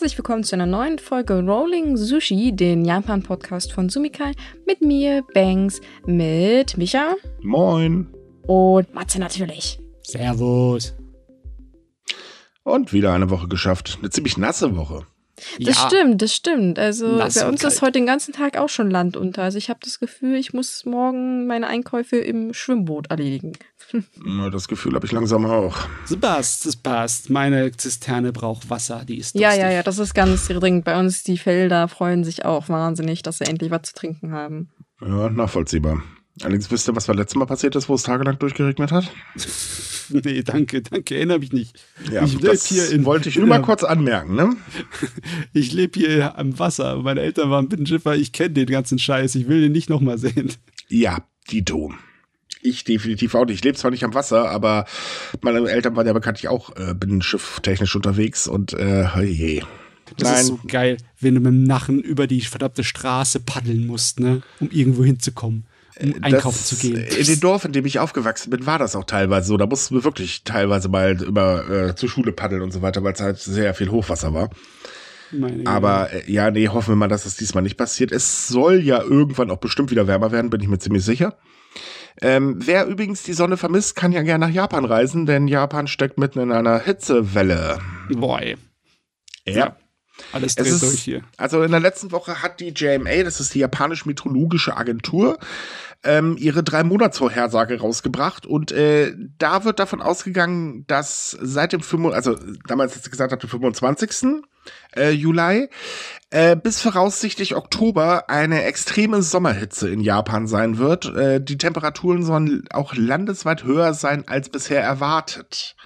Herzlich willkommen zu einer neuen Folge Rolling Sushi, den Japan-Podcast von Sumikai, mit mir, Banks, mit Micha. Moin. Und Matze natürlich. Servus. Und wieder eine Woche geschafft. Eine ziemlich nasse Woche. Das ja. stimmt, das stimmt. Also Nass bei uns ist heute den ganzen Tag auch schon Land unter. Also ich habe das Gefühl, ich muss morgen meine Einkäufe im Schwimmboot erledigen. Ja, Das Gefühl habe ich langsam auch. Das passt, das passt. Meine Zisterne braucht Wasser, die ist Ja, durstig. ja, ja, das ist ganz dringend. Bei uns die Felder freuen sich auch wahnsinnig, dass sie endlich was zu trinken haben. Ja, nachvollziehbar. Allerdings wisst ihr, was war letztes Mal passiert ist, wo es tagelang durchgeregnet hat? Nee, danke, danke, erinnere mich nicht. Ja, ich lebe das hier in. wollte ich nur mal kurz anmerken, ne? Ich lebe hier am Wasser. Meine Eltern waren Binnenschiffer. Ich kenne den ganzen Scheiß. Ich will den nicht nochmal sehen. Ja, Dito. Ich definitiv auch nicht. Ich lebe zwar nicht am Wasser, aber meine Eltern waren ja bekanntlich auch äh, binnenschifftechnisch unterwegs und äh, je. Das Nein. ist so geil, wenn du mit dem Nachen über die verdammte Straße paddeln musst, ne? Um irgendwo hinzukommen. Um einkaufen das, zu gehen. In dem Dorf, in dem ich aufgewachsen bin, war das auch teilweise so. Da mussten wir wirklich teilweise mal über äh, zur Schule paddeln und so weiter, weil es halt sehr viel Hochwasser war. Meine. Aber äh, ja, nee, hoffen wir mal, dass das diesmal nicht passiert. Es soll ja irgendwann auch bestimmt wieder wärmer werden, bin ich mir ziemlich sicher. Ähm, wer übrigens die Sonne vermisst, kann ja gerne nach Japan reisen, denn Japan steckt mitten in einer Hitzewelle. Boy. Ja. Alles Es dreht ist, durch hier. Also in der letzten Woche hat die JMA, das ist die japanische meteorologische Agentur, ähm, ihre drei Monatsvorhersage rausgebracht und äh, da wird davon ausgegangen, dass seit dem 5, also damals sie gesagt, dem 25. Äh, Juli äh, bis voraussichtlich Oktober eine extreme Sommerhitze in Japan sein wird. Äh, die Temperaturen sollen auch landesweit höher sein als bisher erwartet.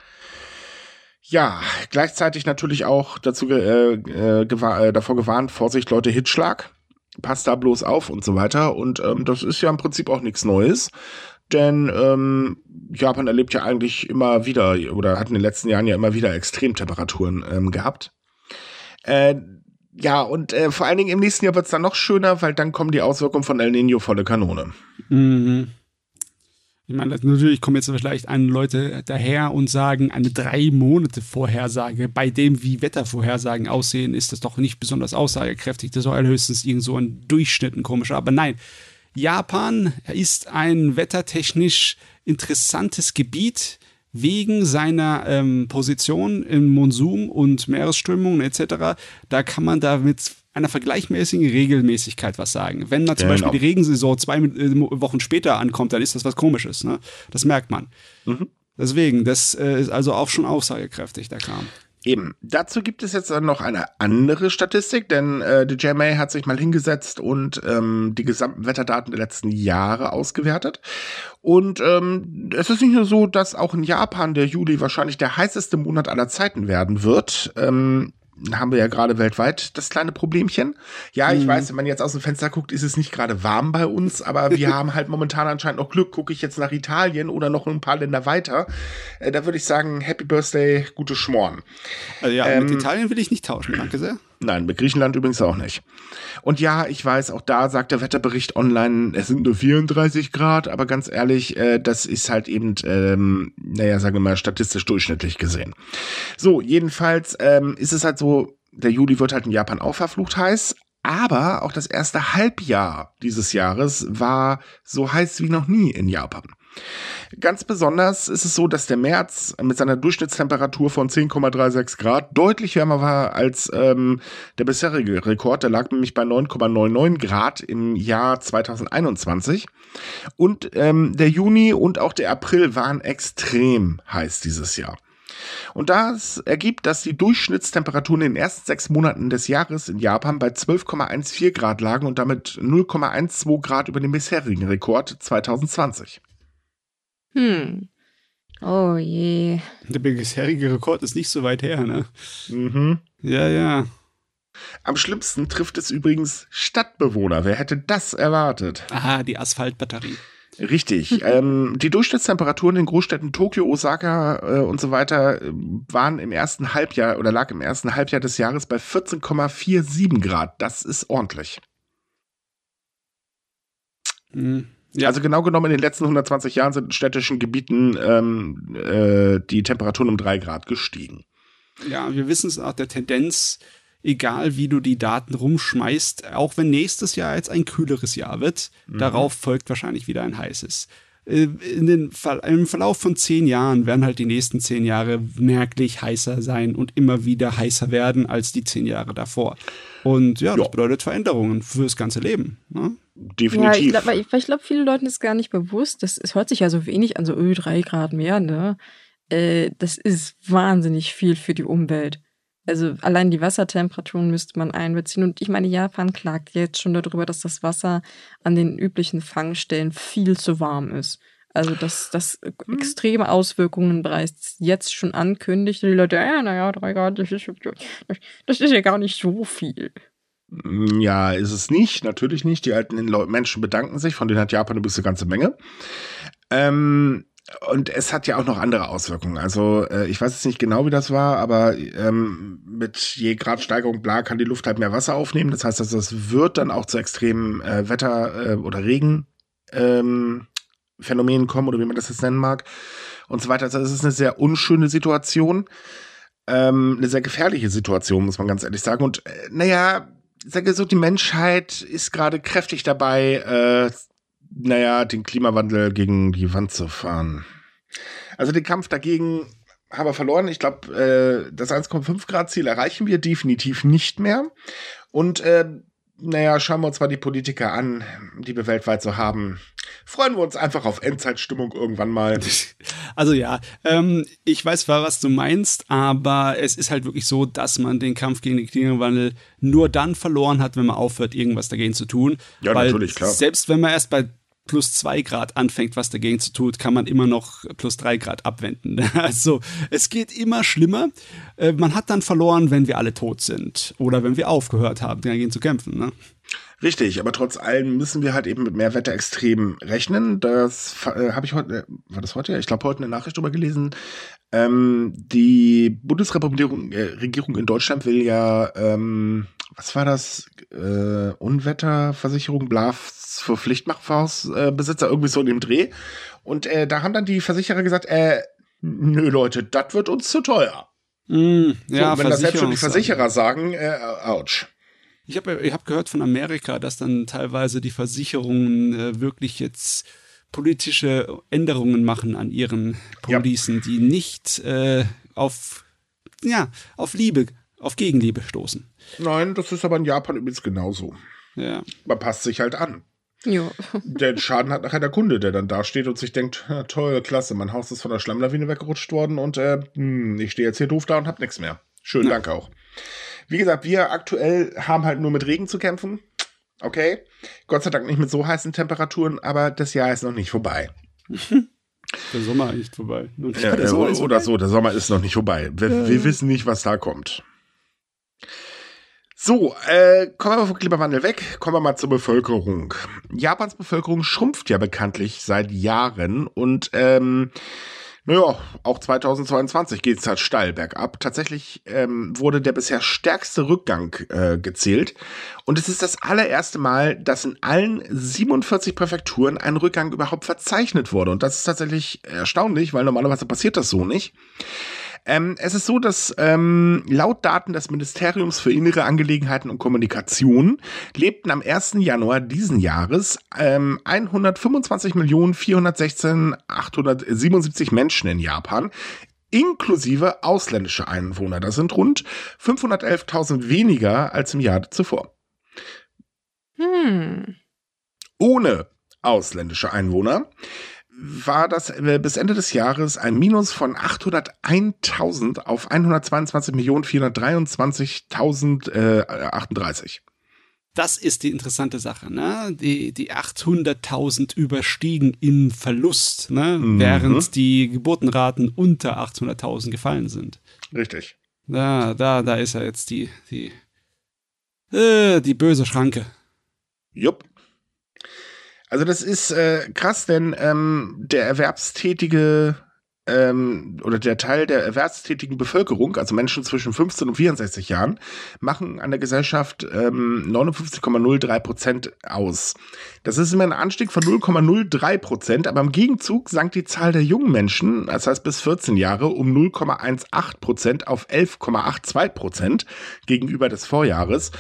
Ja, gleichzeitig natürlich auch dazu äh, äh, gewa äh, davor gewarnt, Vorsicht Leute, Hitschlag, passt da bloß auf und so weiter. Und ähm, das ist ja im Prinzip auch nichts Neues. Denn ähm, Japan erlebt ja eigentlich immer wieder oder hat in den letzten Jahren ja immer wieder Extremtemperaturen ähm, gehabt. Äh, ja, und äh, vor allen Dingen im nächsten Jahr wird's dann noch schöner, weil dann kommen die Auswirkungen von El Nino volle Kanone. Mhm. Ich meine, natürlich kommen jetzt vielleicht ein Leute daher und sagen, eine drei Monate Vorhersage, bei dem wie Wettervorhersagen aussehen, ist das doch nicht besonders aussagekräftig. Das ist doch allerhöchstens irgend so ein Durchschnitt, ein komischer. Aber nein, Japan ist ein wettertechnisch interessantes Gebiet wegen seiner ähm, Position im Monsum und Meeresströmungen etc. Da kann man da mit einer vergleichmäßigen Regelmäßigkeit was sagen. Wenn da zum Genau. Beispiel die Regensaison zwei äh, Wochen später ankommt, dann ist das was Komisches. Ne? Das merkt man. Deswegen, das äh, ist also auch schon aussagekräftig, der Kram. Eben. Dazu gibt es jetzt dann noch eine andere Statistik, denn äh, die JMA hat sich mal hingesetzt und ähm, die gesamten Wetterdaten der letzten Jahre ausgewertet. Und ähm, es ist nicht nur so, dass auch in Japan der Juli wahrscheinlich der heißeste Monat aller Zeiten werden wird. Ähm, haben wir ja gerade weltweit das kleine Problemchen. Ja, ich weiß, wenn man jetzt aus dem Fenster guckt, ist es nicht gerade warm bei uns, aber wir haben halt momentan anscheinend noch Glück. Gucke ich jetzt nach Italien oder noch ein paar Länder weiter, äh, da würde ich sagen, Happy Birthday, gute Schmoren. Also ja, Ähm, mit Italien will ich nicht tauschen, danke sehr. Nein, mit Griechenland übrigens auch nicht. Und ja, ich weiß, auch da sagt der Wetterbericht online, es sind nur 34 Grad, aber ganz ehrlich, äh, das ist halt eben, ähm, naja, sagen wir mal, statistisch durchschnittlich gesehen. So, jedenfalls ähm, ist es halt so, der Juli wird halt in Japan auch verflucht heiß, aber auch das erste Halbjahr dieses Jahres war so heiß wie noch nie in Japan. Ganz besonders ist es so, dass der März mit seiner Durchschnittstemperatur von 10,36 Grad deutlich wärmer war als ähm, der bisherige Rekord. Der lag nämlich bei 9,99 Grad im Jahr 2021. Und ähm, der Juni und auch der April waren extrem heiß dieses Jahr. Und das ergibt, dass die Durchschnittstemperaturen in den ersten sechs Monaten des Jahres in Japan bei 12,14 Grad lagen und damit 0,12 Grad über den bisherigen Rekord 2020. Hm. Oh je. Der bisherige Rekord ist nicht so weit her, ne? Mhm. Ja, ja. Am schlimmsten trifft es übrigens Stadtbewohner. Wer hätte das erwartet? Aha, die Asphaltbatterie. Richtig. ähm, die Durchschnittstemperaturen in den Großstädten Tokio, Osaka äh, und so weiter äh, waren im ersten Halbjahr oder lag im ersten Halbjahr des Jahres bei 14,47 Grad. Das ist ordentlich. Hm. Ja, Also genau genommen in den letzten 120 Jahren sind in städtischen Gebieten ähm, äh, die Temperaturen um drei Grad gestiegen. ja, wir wissen es auch, der Tendenz egal wie du die Daten rumschmeißt, auch wenn nächstes Jahr jetzt ein kühleres Jahr wird, mhm. darauf folgt wahrscheinlich wieder ein heißes. Äh, in den, Im Verlauf von zehn Jahren werden halt die nächsten zehn Jahre merklich heißer sein und immer wieder heißer werden als die zehn Jahre davor. Und ja, das ja. bedeutet Veränderungen fürs ganze Leben. Ne? Definitiv. Ja, ich glaube, glaub, vielen Leuten ist gar nicht bewusst, das, es hört sich ja so wenig an, so öh, drei Grad mehr, ne? Äh, das ist wahnsinnig viel für die Umwelt. Also allein die Wassertemperaturen müsste man einbeziehen. Und ich meine, Japan klagt jetzt schon darüber, dass das Wasser an den üblichen Fangstellen viel zu warm ist. Also dass das hm. extreme Auswirkungen bereits jetzt schon ankündigt. Und die Leute, ja, naja, drei Grad, das ist, das ist ja gar nicht so viel. Ja, ist es nicht, natürlich nicht. Die alten Menschen bedanken sich, von denen hat Japan eine ganze Menge. Ähm, und es hat ja auch noch andere Auswirkungen. Also äh, ich weiß jetzt nicht genau, wie das war, aber ähm, mit je Gradsteigerung bla kann die Luft halt mehr Wasser aufnehmen. Das heißt, dass das wird dann auch zu extremen äh, Wetter- äh, oder Regenphänomenen ähm, kommen oder wie man das jetzt nennen mag und so weiter. Also es ist eine sehr unschöne Situation, ähm, eine sehr gefährliche Situation, muss man ganz ehrlich sagen. Und äh, naja, ich sage so, die Menschheit ist gerade kräftig dabei, äh, naja, den Klimawandel gegen die Wand zu fahren. Also den Kampf dagegen haben wir verloren. Ich glaube, äh, das 1,5 Grad Ziel erreichen wir definitiv nicht mehr. Und äh, naja, schauen wir uns mal die Politiker an, die wir weltweit so haben. Freuen wir uns einfach auf Endzeitstimmung irgendwann mal. Also ja, ähm, ich weiß zwar, was du meinst, aber es ist halt wirklich so, dass man den Kampf gegen den Klimawandel nur dann verloren hat, wenn man aufhört, irgendwas dagegen zu tun. Ja, Weil natürlich, klar. Selbst wenn man erst bei plus zwei Grad anfängt, was dagegen zu tun, kann man immer noch plus drei Grad abwenden. Also es geht immer schlimmer. Äh, man hat dann verloren, wenn wir alle tot sind oder wenn wir aufgehört haben, dagegen zu kämpfen. Ne? Richtig, aber trotz allem müssen wir halt eben mit mehr Wetterextremen rechnen. Das äh, habe ich heute, äh, war das heute? Ich glaube, heute eine Nachricht drüber gelesen. Ähm, die Bundesregierung äh, Regierung in Deutschland will ja, ähm, was war das? Äh, Unwetterversicherung, Blaf für Pflichtmachhausbesitzer, irgendwie so in dem Dreh. Und äh, da haben dann die Versicherer gesagt, äh, nö Leute, das wird uns zu teuer. Mm, ja, so, wenn das selbst schon die Versicherer sagen, äh, ouch. Ich habe ich hab gehört von Amerika, dass dann teilweise die Versicherungen äh, wirklich jetzt politische Änderungen machen an ihren Policen, ja. die nicht äh, auf, ja, auf Liebe, auf Gegenliebe stoßen. Nein, das ist aber in Japan übrigens genauso. Ja. Man passt sich halt an. Jo. Den Schaden hat nachher der Kunde, der dann da steht und sich denkt, toll, klasse, mein Haus ist von der Schlammlawine weggerutscht worden und äh, hm, ich stehe jetzt hier doof da und hab nichts mehr. Schönen ja. Dank auch. Wie gesagt, wir aktuell haben halt nur mit Regen zu kämpfen. Okay. Gott sei Dank nicht mit so heißen Temperaturen, aber das Jahr ist noch nicht vorbei. Der Sommer ist nicht vorbei. Ja, ja, oder vorbei. so, der Sommer ist noch nicht vorbei. Wir, wir wissen nicht, was da kommt. So, äh, kommen wir vom Klimawandel weg, kommen wir mal zur Bevölkerung. Japans Bevölkerung schrumpft ja bekanntlich seit Jahren und ähm, naja, auch 2022 geht es halt steil bergab. Tatsächlich ähm, wurde der bisher stärkste Rückgang äh, gezählt. Und es ist das allererste Mal, dass in allen 47 Präfekturen ein Rückgang überhaupt verzeichnet wurde. Und das ist tatsächlich erstaunlich, weil normalerweise passiert das so nicht. Ähm, es ist so, dass ähm, laut Daten des Ministeriums für Innere Angelegenheiten und Kommunikation lebten am 1. Januar diesen Jahres ähm, 125.416.877 Menschen in Japan inklusive ausländische Einwohner. Das sind rund 511.000 weniger als im Jahr zuvor. Hm. Ohne ausländische Einwohner war das äh, bis Ende des Jahres ein Minus von 801.000 auf 122.423.038. Das ist die interessante Sache. Ne? Die, die 800.000 überstiegen im Verlust, ne? Mhm. während die Geburtenraten unter 800.000 gefallen sind. Richtig. Da, da, da ist ja jetzt die, die, äh, die böse Schranke. Jupp. Also das ist äh, krass, denn ähm, der erwerbstätige ähm, oder der Teil der erwerbstätigen Bevölkerung, also Menschen zwischen 15 und 64 Jahren, machen an der Gesellschaft ähm, 59,03 Prozent aus. Das ist immer ein Anstieg von 0,03 Prozent, aber im Gegenzug sank die Zahl der jungen Menschen, das heißt bis 14 Jahre, um 0,18 Prozent auf 11,82 Prozent gegenüber des Vorjahres.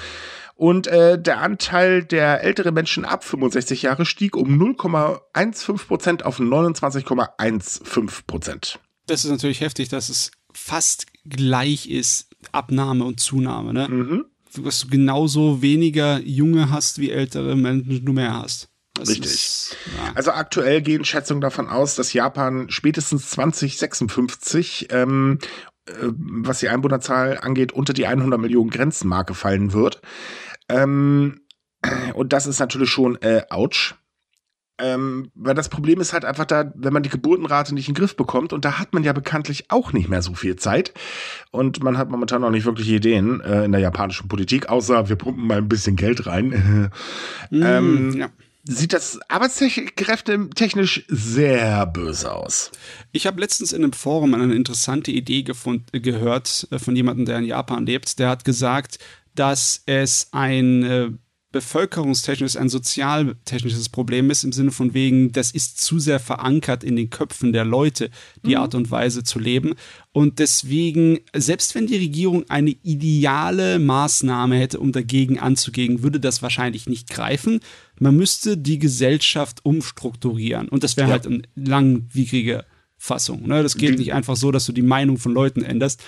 Und äh, der Anteil der älteren Menschen ab 65 Jahre stieg um 0,15 Prozent auf 29,15 Prozent. Das ist natürlich heftig, dass es fast gleich ist, Abnahme und Zunahme. Ne? Mhm. Dass du genauso weniger Junge hast, wie ältere Menschen du mehr hast. Das Richtig. Ist, ja. Also aktuell gehen Schätzungen davon aus, dass Japan spätestens 2056 ähm, äh, was die Einwohnerzahl angeht, unter die 100 Millionen Grenzmarke fallen wird. Ähm, und das ist natürlich schon äh, ouch. Ähm, weil das Problem ist halt einfach da, wenn man die Geburtenrate nicht in den Griff bekommt, und da hat man ja bekanntlich auch nicht mehr so viel Zeit. Und man hat momentan noch nicht wirklich Ideen äh, in der japanischen Politik, außer wir pumpen mal ein bisschen Geld rein. mm, ähm, ja. Sieht das arbeitskräftetechnisch sehr böse aus. Ich habe letztens in einem Forum eine interessante Idee gehört äh, von jemandem, der in Japan lebt. Der hat gesagt, dass es ein äh, bevölkerungstechnisches, ein sozialtechnisches Problem ist, im Sinne von wegen, das ist zu sehr verankert in den Köpfen der Leute, die mhm. Art und Weise zu leben. Und deswegen, selbst wenn die Regierung eine ideale Maßnahme hätte, um dagegen anzugehen, würde das wahrscheinlich nicht greifen. Man müsste die Gesellschaft umstrukturieren. Und das wäre ja. halt eine langwierige Fassung. Ne? Das geht nicht einfach so, dass du die Meinung von Leuten änderst,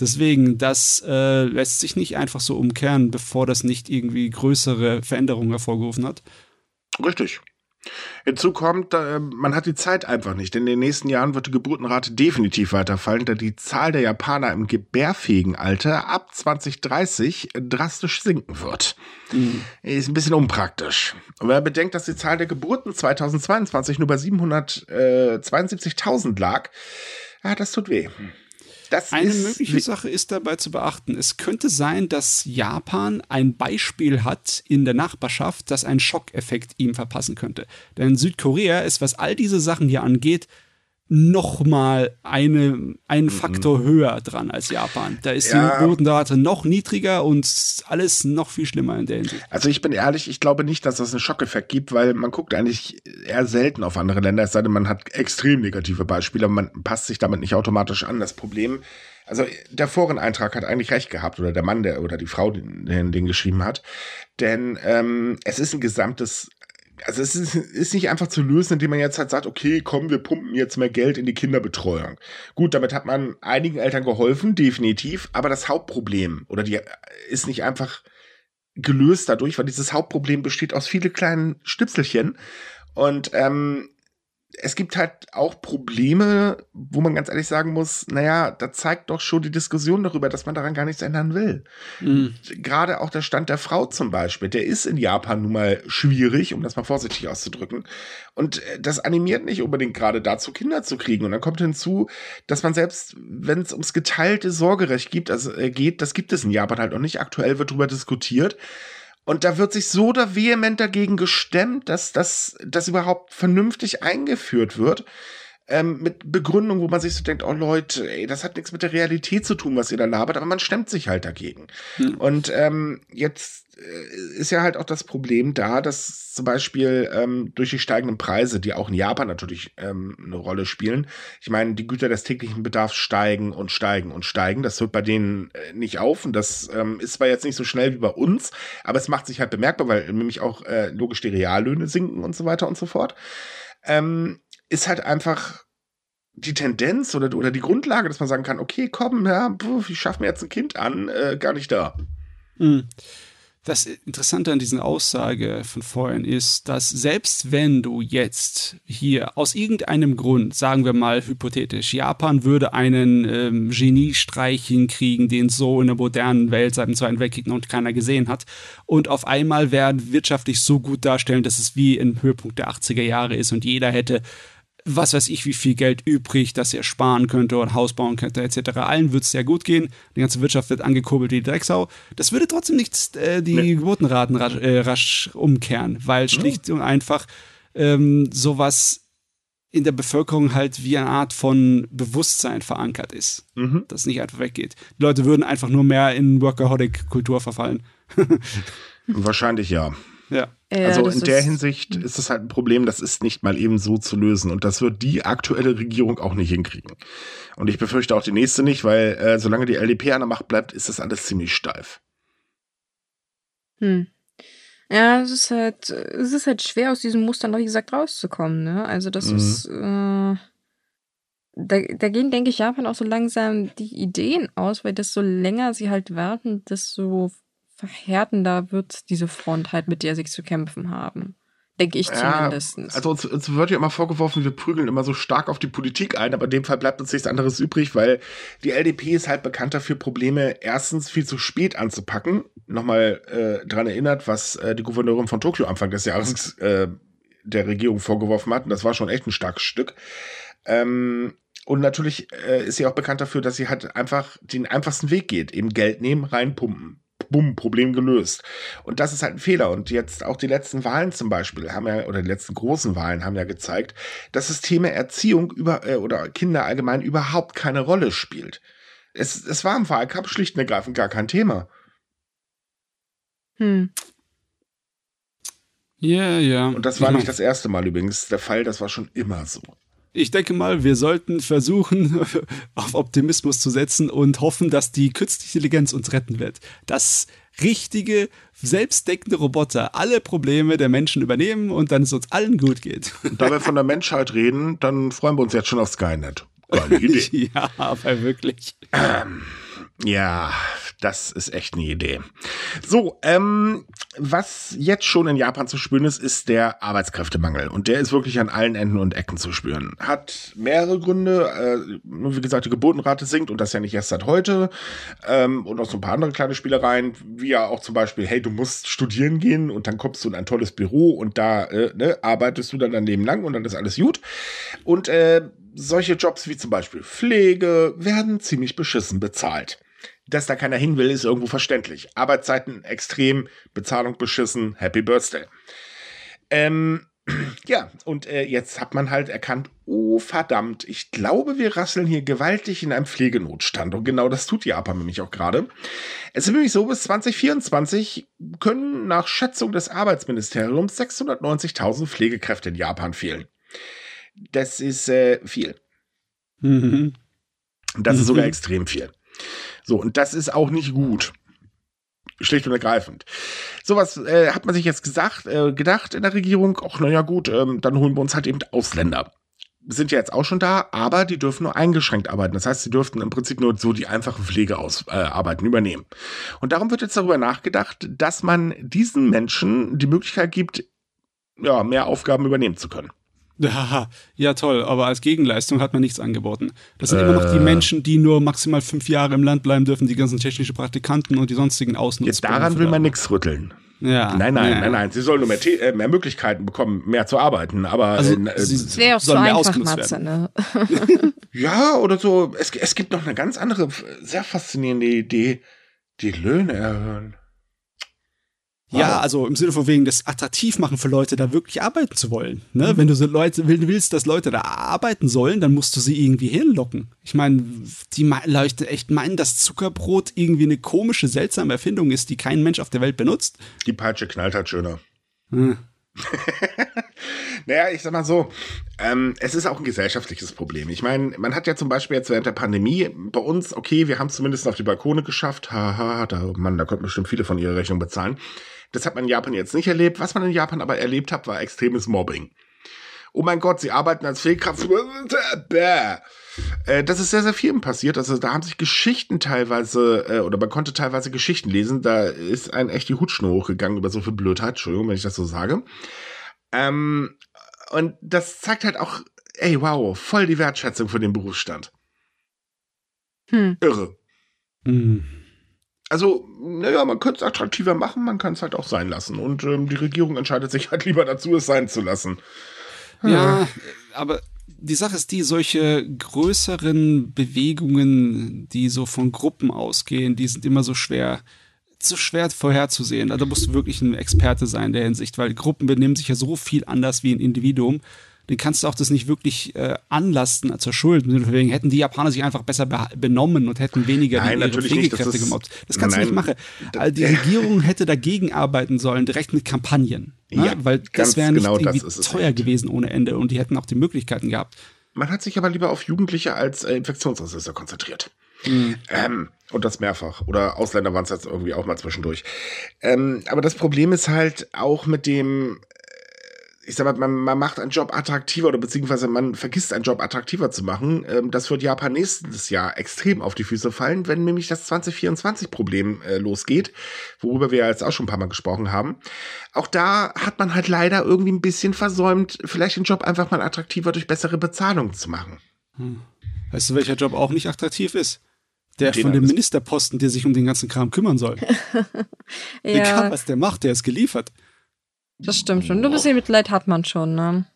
Deswegen, das äh, lässt sich nicht einfach so umkehren, bevor das nicht irgendwie größere Veränderungen hervorgerufen hat. Richtig. Hinzu kommt, äh, man hat die Zeit einfach nicht. In den nächsten Jahren wird die Geburtenrate definitiv weiterfallen, da die Zahl der Japaner im gebärfähigen Alter ab 2030 drastisch sinken wird. Mhm. Ist ein bisschen unpraktisch. Und wenn man bedenkt, dass die Zahl der Geburten 2022 nur bei 772.000 lag, ja, das tut weh. Das Eine mögliche Sache ist dabei zu beachten. Es könnte sein, dass Japan ein Beispiel hat in der Nachbarschaft, das einen Schockeffekt ihm verpassen könnte. Denn Südkorea ist, was all diese Sachen hier angeht, noch mal eine, einen mhm. Faktor mhm. höher dran als Japan. Da ist ja. die Bodenrate noch niedriger und alles noch viel schlimmer in der Hinsicht. Also ich bin ehrlich, ich glaube nicht, dass das einen Schockeffekt gibt, weil man guckt eigentlich eher selten auf andere Länder, es sei denn, man hat extrem negative Beispiele, aber man passt sich damit nicht automatisch an. Das Problem, also der Foreneintrag hat eigentlich recht gehabt, oder der Mann, der oder die Frau, die den geschrieben hat. Denn ähm, es ist ein gesamtes also es ist, ist nicht einfach zu lösen, indem man jetzt halt sagt, okay, komm, wir pumpen jetzt mehr Geld in die Kinderbetreuung. Gut, damit hat man einigen Eltern geholfen, definitiv, aber das Hauptproblem oder die ist nicht einfach gelöst dadurch, weil dieses Hauptproblem besteht aus viele kleinen Stüpselchen und ähm, es gibt halt auch Probleme, wo man ganz ehrlich sagen muss, naja, da zeigt doch schon die Diskussion darüber, dass man daran gar nichts ändern will. Mhm. Gerade auch der Stand der Frau zum Beispiel, der ist in Japan nun mal schwierig, um das mal vorsichtig auszudrücken. Und äh, das animiert nicht unbedingt gerade dazu, Kinder zu kriegen. Und dann kommt hinzu, dass man selbst, wenn es ums geteilte Sorgerecht gibt, also, äh, geht, das gibt es in Japan halt noch nicht. Aktuell wird darüber diskutiert. Und da wird sich so da vehement dagegen gestemmt, dass das, das überhaupt vernünftig eingeführt wird. Ähm, mit Begründung, wo man sich so denkt, oh Leute, ey, das hat nichts mit der Realität zu tun, was ihr da labert, aber man stemmt sich halt dagegen. Hm. Und ähm, jetzt ist ja halt auch das Problem da, dass zum Beispiel ähm, durch die steigenden Preise, die auch in Japan natürlich ähm, eine Rolle spielen, ich meine, die Güter des täglichen Bedarfs steigen und steigen und steigen. Das hört bei denen äh, nicht auf und das ähm, ist zwar jetzt nicht so schnell wie bei uns, aber es macht sich halt bemerkbar, weil nämlich auch äh, logisch die Reallöhne sinken und so weiter und so fort. Ähm, ist halt einfach die Tendenz oder, oder die Grundlage, dass man sagen kann, okay, komm, ja, ich schaffe mir jetzt ein Kind an, äh, gar nicht da. Mhm. Das Interessante an diesen Aussage von vorhin ist, dass selbst wenn du jetzt hier aus irgendeinem Grund, sagen wir mal hypothetisch, Japan würde einen ähm, Geniestreich hinkriegen, den so in der modernen Welt seit dem Zweiten Weltkrieg noch keiner gesehen hat, und auf einmal werden wirtschaftlich so gut darstellen, dass es wie im Höhepunkt der 80er Jahre ist und jeder hätte was weiß ich, wie viel Geld übrig, dass er sparen könnte oder ein Haus bauen könnte, etc. Allen wird es sehr gut gehen. Die ganze Wirtschaft wird angekurbelt wie die Drecksau. Das würde trotzdem nicht äh, die nee. Geburtenraten rasch, äh, rasch, umkehren, weil schlicht ja. und einfach ähm, sowas in der Bevölkerung halt wie eine Art von Bewusstsein verankert ist, mhm. das nicht einfach weggeht. Die Leute würden einfach nur mehr in Workaholic-Kultur verfallen. Wahrscheinlich ja. Ja. Also in der Hinsicht ist es halt ein Problem, das ist nicht mal eben so zu lösen. Und das wird die aktuelle Regierung auch nicht hinkriegen. Und ich befürchte auch die nächste nicht, weil äh, solange die LDP an der Macht bleibt, ist das alles ziemlich steif. Hm. Ja, es ist halt, es ist halt schwer, aus diesem Muster, wie gesagt, rauszukommen, ne? Also das mhm. ist, äh, da, da gehen, denke ich, Japan auch so langsam die Ideen aus, weil desto länger sie halt warten, desto verhärtender wird diese Front halt, mit der sie zu kämpfen haben. Denke ich ja, zumindest. Also uns, uns, wird ja immer vorgeworfen, wir prügeln immer so stark auf die Politik ein, aber in dem Fall bleibt uns nichts anderes übrig, weil die LDP ist halt bekannt dafür, Probleme erstens viel zu spät anzupacken. Nochmal äh, dran erinnert, was äh, die Gouverneurin von Tokio Anfang des Jahres äh, der Regierung vorgeworfen hat. Und das war schon echt ein starkes Stück. Ähm, und natürlich äh, ist sie auch bekannt dafür, dass sie halt einfach den einfachsten Weg geht. Eben Geld nehmen, reinpumpen bumm, Problem gelöst. Und das ist halt ein Fehler. Und jetzt auch die letzten Wahlen zum Beispiel haben ja, oder die letzten großen Wahlen haben ja gezeigt, dass das Thema Erziehung über, äh, oder Kinder allgemein überhaupt keine Rolle spielt. Es, es war im Wahlkampf schlicht und ergreifend gar kein Thema. Hm. Ja, ja. Und das war nicht das erste Mal übrigens der Fall, das war schon immer so. Ich denke mal, wir sollten versuchen, auf Optimismus zu setzen und hoffen, dass die künstliche Intelligenz uns retten wird. Dass richtige, selbstdeckende Roboter alle Probleme der Menschen übernehmen und dann es uns allen gut geht. Da wir von der Menschheit reden, dann freuen wir uns jetzt schon auf Skynet. Geile Idee. ja, aber wirklich. Ähm, ja, das ist echt eine Idee. So, ähm, was jetzt schon in Japan zu spüren ist, ist der Arbeitskräftemangel. Und der ist wirklich an allen Enden und Ecken zu spüren. Hat mehrere Gründe. Äh, wie gesagt, die Geburtenrate sinkt und das ja nicht erst seit heute. Ähm, und auch so ein paar andere kleine Spielereien, wie ja auch zum Beispiel, hey, du musst studieren gehen und dann kommst du in ein tolles Büro und da äh, ne, arbeitest du dann dein Leben lang und dann ist alles gut. Und äh, solche Jobs wie zum Beispiel Pflege werden ziemlich beschissen bezahlt. Dass da keiner hin will, ist irgendwo verständlich. Arbeitszeiten extrem, Bezahlung beschissen, Happy Birthday. Ähm, ja, und äh, jetzt hat man halt erkannt, oh verdammt, ich glaube, wir rasseln hier gewaltig in einem Pflegenotstand. Und genau das tut Japan nämlich auch gerade. Es ist nämlich so, bis 2024 können nach Schätzung des Arbeitsministeriums 690.000 Pflegekräfte in Japan fehlen. Das ist äh, viel. Mhm. Das ist sogar mhm. extrem viel. So, und das ist auch nicht gut. Schlicht und ergreifend. Sowas äh, hat man sich jetzt gesagt, äh, gedacht in der Regierung, ach naja gut, ähm, dann holen wir uns halt eben Ausländer. Sind ja jetzt auch schon da, aber die dürfen nur eingeschränkt arbeiten. Das heißt, sie dürften im Prinzip nur so die einfachen Pflegearbeiten äh, übernehmen. Und darum wird jetzt darüber nachgedacht, dass man diesen Menschen die Möglichkeit gibt, ja, mehr Aufgaben übernehmen zu können. Ja, ja, toll, aber als Gegenleistung hat man nichts angeboten. Das sind äh, immer noch die Menschen, die nur maximal fünf Jahre im Land bleiben dürfen, die ganzen technischen Praktikanten und die sonstigen Ausnutzungen. Ja, daran will man nichts rütteln. Ja, nein, nein, ja. nein, nein. Sie sollen nur mehr, äh, mehr Möglichkeiten bekommen, mehr zu arbeiten. Aber also, äh, es wäre auch so einfach, Matze, ne? ja, oder so. Es, es gibt noch eine ganz andere, sehr faszinierende Idee. Die Löhne erhöhen. Ja, also im Sinne von wegen das attraktiv machen für Leute, da wirklich arbeiten zu wollen. Ne? Mhm. Wenn du so Leute willst, dass Leute da arbeiten sollen, dann musst du sie irgendwie hinlocken. Ich meine, die Leute echt meinen, dass Zuckerbrot irgendwie eine komische, seltsame Erfindung ist, die kein Mensch auf der Welt benutzt. Die Peitsche knallt halt schöner. Hm. naja, ich sag mal so, ähm, es ist auch ein gesellschaftliches Problem. Ich meine, man hat ja zum Beispiel jetzt während der Pandemie bei uns, okay, wir haben es zumindest auf die Balkone geschafft, haha, da, Mann, da konnten bestimmt viele von ihrer Rechnung bezahlen. Das hat man in Japan jetzt nicht erlebt. Was man in Japan aber erlebt hat, war extremes Mobbing. Oh mein Gott, sie arbeiten als Pflegekraft. Äh, das ist sehr, sehr vielen passiert. Also da haben sich Geschichten teilweise, äh, oder man konnte teilweise Geschichten lesen. Da ist ein echt die Hutschnur hochgegangen über so viel Blödheit. Entschuldigung, wenn ich das so sage. Ähm, und das zeigt halt auch, ey, wow, voll die Wertschätzung für den Berufsstand. Hm. Irre. Hm. Also, naja, man könnte es attraktiver machen, man kann es halt auch sein lassen. Und ähm, die Regierung entscheidet sich halt lieber dazu, es sein zu lassen. Ja, aber die Sache ist die, solche größeren Bewegungen, die so von Gruppen ausgehen, die sind immer so schwer, so schwer vorherzusehen. Also, da musst du wirklich ein Experte sein in der Hinsicht, weil Gruppen benehmen sich ja so viel anders wie ein Individuum. Den kannst du auch das nicht wirklich äh, anlasten zur Schuld. Deswegen hätten die Japaner sich einfach besser be benommen und hätten weniger Nein, ihre natürlich nicht. Das Pflegekräfte gemobbt. Das kannst Nein, du nicht machen. Also die Regierung hätte dagegen arbeiten sollen, direkt mit Kampagnen. Ne? Ja, Weil das wäre nicht genau irgendwie teuer echt. gewesen ohne Ende und die hätten auch die Möglichkeiten gehabt. Man hat sich aber lieber auf Jugendliche als äh, Infektionsresistor konzentriert. Ähm, und das mehrfach. Oder Ausländer waren es jetzt irgendwie auch mal zwischendurch. Ähm, aber das Problem ist halt auch mit dem, äh, ich sag mal, man, man macht einen Job attraktiver oder beziehungsweise man vergisst einen Job attraktiver zu machen. Ähm, das wird Japan nächstes Jahr extrem auf die Füße fallen, wenn nämlich das 2024-Problem äh, losgeht, worüber wir ja jetzt auch schon ein paar Mal gesprochen haben. Auch da hat man halt leider irgendwie ein bisschen versäumt, vielleicht den Job einfach mal attraktiver durch bessere Bezahlung zu machen. Weißt du, welcher Job auch nicht attraktiv ist? Der Den von dem. Ministerposten, der sich um den ganzen Kram kümmern soll. Egal, Ja, was der macht, der ist geliefert. Das stimmt schon. Nur ein bisschen Mitleid hat man schon, ne?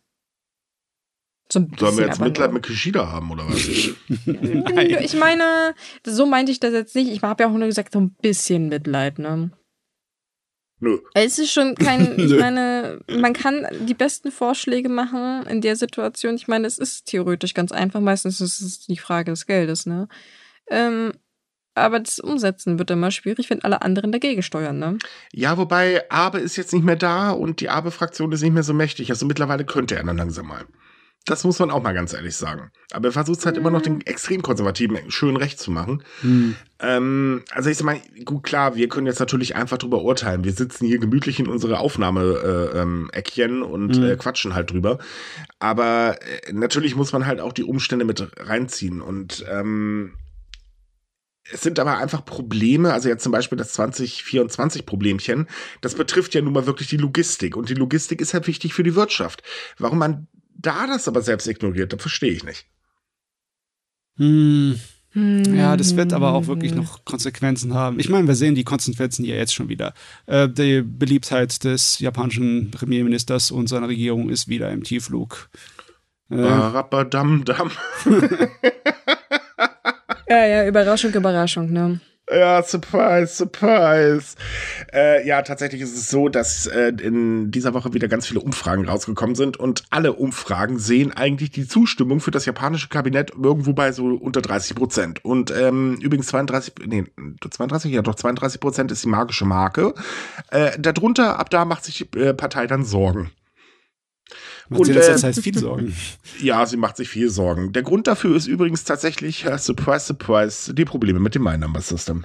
So ein bisschen, Sollen wir jetzt Mitleid nur. mit Kishida haben oder was? Nein. Ich meine, so meinte ich das jetzt nicht. Ich habe ja auch nur gesagt, so ein bisschen Mitleid, ne? Nö. Es ist schon kein, ich meine, man kann die besten Vorschläge machen in der Situation. Ich meine, es ist theoretisch ganz einfach. Meistens ist es die Frage des Geldes, ne? Ähm, aber das Umsetzen wird immer schwierig, wenn alle anderen dagegen steuern, ne? Ja, wobei Abe ist jetzt nicht mehr da und die Abe-Fraktion ist nicht mehr so mächtig. Also mittlerweile könnte er dann langsam mal. Das muss man auch mal ganz ehrlich sagen. Aber er versucht halt immer noch den extrem konservativen schön recht zu machen. Hm. Ähm, also ich sag mal, gut klar, wir können jetzt natürlich einfach drüber urteilen. Wir sitzen hier gemütlich in unsere Aufnahme-Eckchen äh, ähm, und Mhm. äh, quatschen halt drüber. Aber äh, natürlich muss man halt auch die Umstände mit reinziehen. Und ähm, es sind aber einfach Probleme, also jetzt zum Beispiel das 2024-Problemchen, das betrifft ja nun mal wirklich die Logistik. Und die Logistik ist halt wichtig für die Wirtschaft. Warum man da das aber selbst ignoriert, das verstehe ich nicht. Hm. Ja, das wird aber auch Hm. wirklich noch Konsequenzen haben. Ich meine, wir sehen die Konsequenzen ja jetzt schon wieder. Äh, die Beliebtheit des japanischen Premierministers und seiner Regierung ist wieder im Tiefflug. Äh, Barabadam, dam. Ja, ja, Überraschung, Überraschung, ne? Ja, surprise, surprise. Äh, ja, tatsächlich ist es so, dass äh, in dieser Woche wieder ganz viele Umfragen rausgekommen sind und alle Umfragen sehen eigentlich die Zustimmung für das japanische Kabinett irgendwo bei so unter 30 Prozent. Und ähm, übrigens 32, nee, 32, ja doch 32 Prozent ist die magische Marke. Äh, darunter, ab da macht sich die äh, Partei dann Sorgen. Macht und, sich in letzter äh, Zeit viel Sorgen. Ja, sie macht sich viel Sorgen. Der Grund dafür ist übrigens tatsächlich, äh, surprise, surprise, die Probleme mit dem My-Number-System.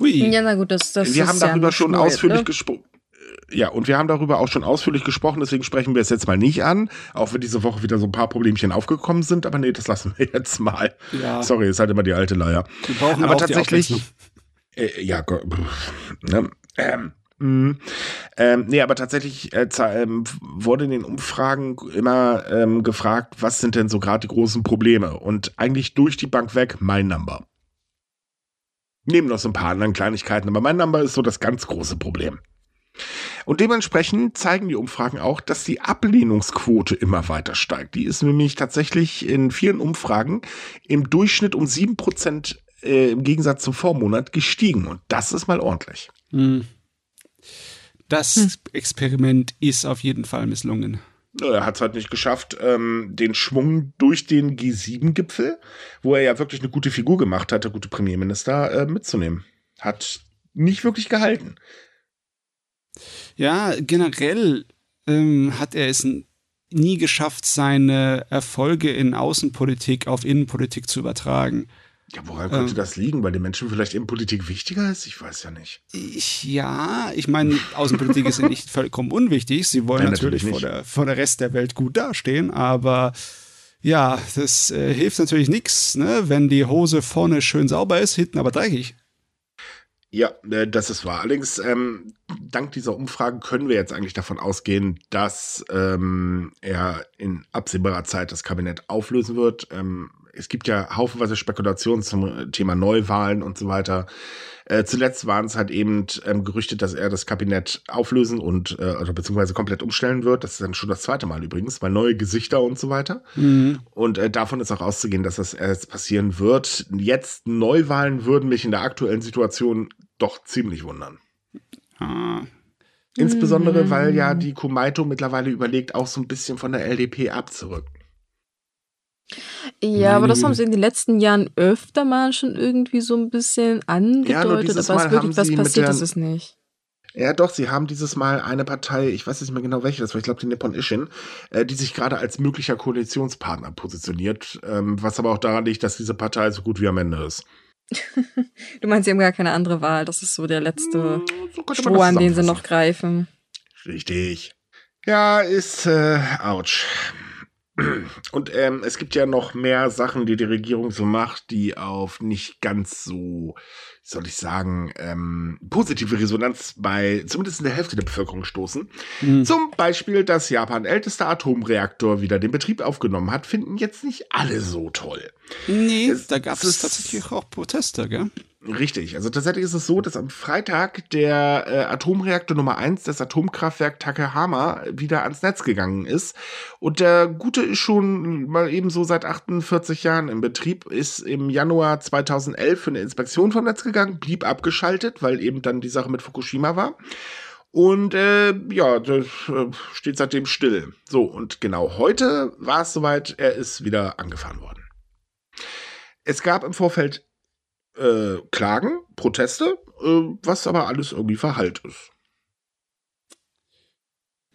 Hui. Ja, na gut, das, das wir ist haben ja darüber nicht schon neu, ausführlich ne? gesprochen. Ja, und wir haben darüber auch schon ausführlich gesprochen, deswegen sprechen wir es jetzt mal nicht an, auch wenn diese Woche wieder so ein paar Problemchen aufgekommen sind, aber nee, das lassen wir jetzt mal. Ja, Sorry, ist halt immer die alte Leier. wir brauchen aber tatsächlich-. Äh, ja, ne, ähm, mh. ähm, nee, aber tatsächlich äh, ähm, wurde in den Umfragen immer ähm, gefragt, was sind denn so gerade die großen Probleme? Und eigentlich durch die Bank weg mein Number. Neben noch so ein paar anderen Kleinigkeiten, aber mein Number ist so das ganz große Problem. Und dementsprechend zeigen die Umfragen auch, dass die Ablehnungsquote immer weiter steigt. Die ist nämlich tatsächlich in vielen Umfragen im Durchschnitt um 7% äh, im Gegensatz zum Vormonat gestiegen. Und das ist mal ordentlich. Hm. Das Hm. Experiment ist auf jeden Fall misslungen. Er hat es halt nicht geschafft, ähm, den Schwung durch den G7-Gipfel, wo er ja wirklich eine gute Figur gemacht hat, der gute Premierminister, äh, mitzunehmen. Hat nicht wirklich gehalten. Ja, generell ähm, hat er es nie geschafft, seine Erfolge in Außenpolitik auf Innenpolitik zu übertragen. Ja, woran könnte Ähm. das liegen? Weil den Menschen vielleicht eben Politik wichtiger ist? Ich weiß ja nicht. Ich, ja, ich meine, Außenpolitik ist ja nicht vollkommen unwichtig. Sie wollen Nein, natürlich, natürlich vor der, vor der Rest der Welt gut dastehen, aber ja, das äh, hilft natürlich nichts, ne, wenn die Hose vorne schön sauber ist, hinten aber dreckig. Ja, äh, das ist wahr. Allerdings, ähm, dank dieser Umfragen können wir jetzt eigentlich davon ausgehen, dass ähm, er in absehbarer Zeit das Kabinett auflösen wird. Ähm, es gibt ja haufenweise Spekulationen zum Thema Neuwahlen und so weiter. Äh, zuletzt waren es halt eben ähm, Gerüchte, dass er das Kabinett auflösen und äh, oder beziehungsweise komplett umstellen wird. Das ist dann schon das zweite Mal übrigens, weil neue Gesichter und so weiter. Mhm. Und äh, davon ist auch auszugehen, dass das erst passieren wird. Jetzt Neuwahlen würden mich in der aktuellen Situation doch ziemlich wundern. Ah, Insbesondere, weil ja die Kumaito mittlerweile überlegt, auch so ein bisschen von der LDP abzurücken. Ja, aber das haben sie in den letzten Jahren öfter mal schon irgendwie so ein bisschen angedeutet, dieses aber Mal es wirklich was passiert der- ist es nicht. Ja, doch, sie haben dieses Mal eine Partei, ich weiß nicht mehr genau welche das war, ich glaube die Nippon Ishin, äh, die sich gerade als möglicher Koalitionspartner positioniert, ähm, was aber auch daran liegt, dass diese Partei so gut wie am Ende ist. Du meinst, sie haben gar keine andere Wahl. Das ist so der letzte Mm, so Stroh, das an den sie noch greifen. Richtig. Ja, ist, äh, ouch. Und ähm, es gibt ja noch mehr Sachen, die die Regierung so macht, die auf nicht ganz so, soll ich sagen, ähm, positive Resonanz bei zumindest in der Hälfte der Bevölkerung stoßen. Hm. Zum Beispiel, dass Japan ältester Atomreaktor wieder den Betrieb aufgenommen hat, finden jetzt nicht alle so toll. Nee, Es- da gab es tatsächlich auch Proteste, gell? Richtig. Also tatsächlich ist es so, dass am Freitag der äh, Atomreaktor Nummer 1, das Atomkraftwerk Takehama, wieder ans Netz gegangen ist. Und der Gute ist schon mal ebenso seit 48 Jahren im Betrieb, ist im Januar 2011 für eine Inspektion vom Netz gegangen, blieb abgeschaltet, weil eben dann die Sache mit Fukushima war. Und äh, ja, das äh, steht seitdem still. So, und genau heute war es soweit, er ist wieder angefahren worden. Es gab im Vorfeld äh, Klagen, Proteste, äh, was aber alles irgendwie verhallt ist.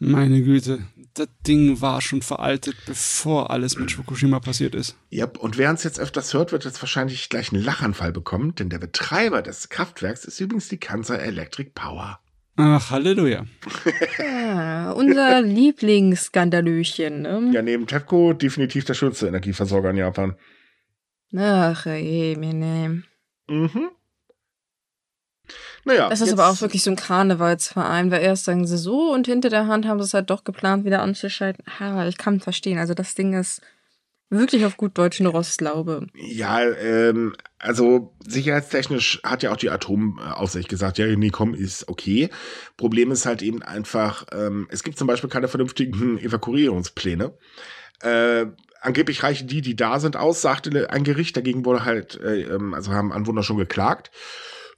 Meine Güte, das Ding war schon veraltet, bevor alles mit Fukushima passiert ist. Ja, und wer uns jetzt öfters hört, wird jetzt wahrscheinlich gleich einen Lachanfall bekommen, denn der Betreiber des Kraftwerks ist übrigens die Kansai Electric Power. Ach, Halleluja. Ah, unser Lieblingsskandalöchen, ne? Ja, neben TEPCO definitiv der schönste Energieversorger in Japan. Ach, ey, mir ne. Mhm. Naja. Das ist aber auch wirklich so ein Karnevalsverein, weil erst sagen sie so und hinter der Hand haben sie es halt doch geplant, wieder anzuschalten. Ha, ich kann verstehen. Also das Ding ist wirklich auf gut Deutsch eine Rostlaube. Ja, ähm, also sicherheitstechnisch hat ja auch die Atomaufsicht gesagt, ja, nee, komm, ist okay. Problem ist halt eben einfach, ähm, es gibt zum Beispiel keine vernünftigen Evakuierungspläne. Äh, angeblich reichen die, die da sind, aus, sagte ein Gericht. Dagegen wurde halt, äh, ähm, also haben Anwohner schon geklagt.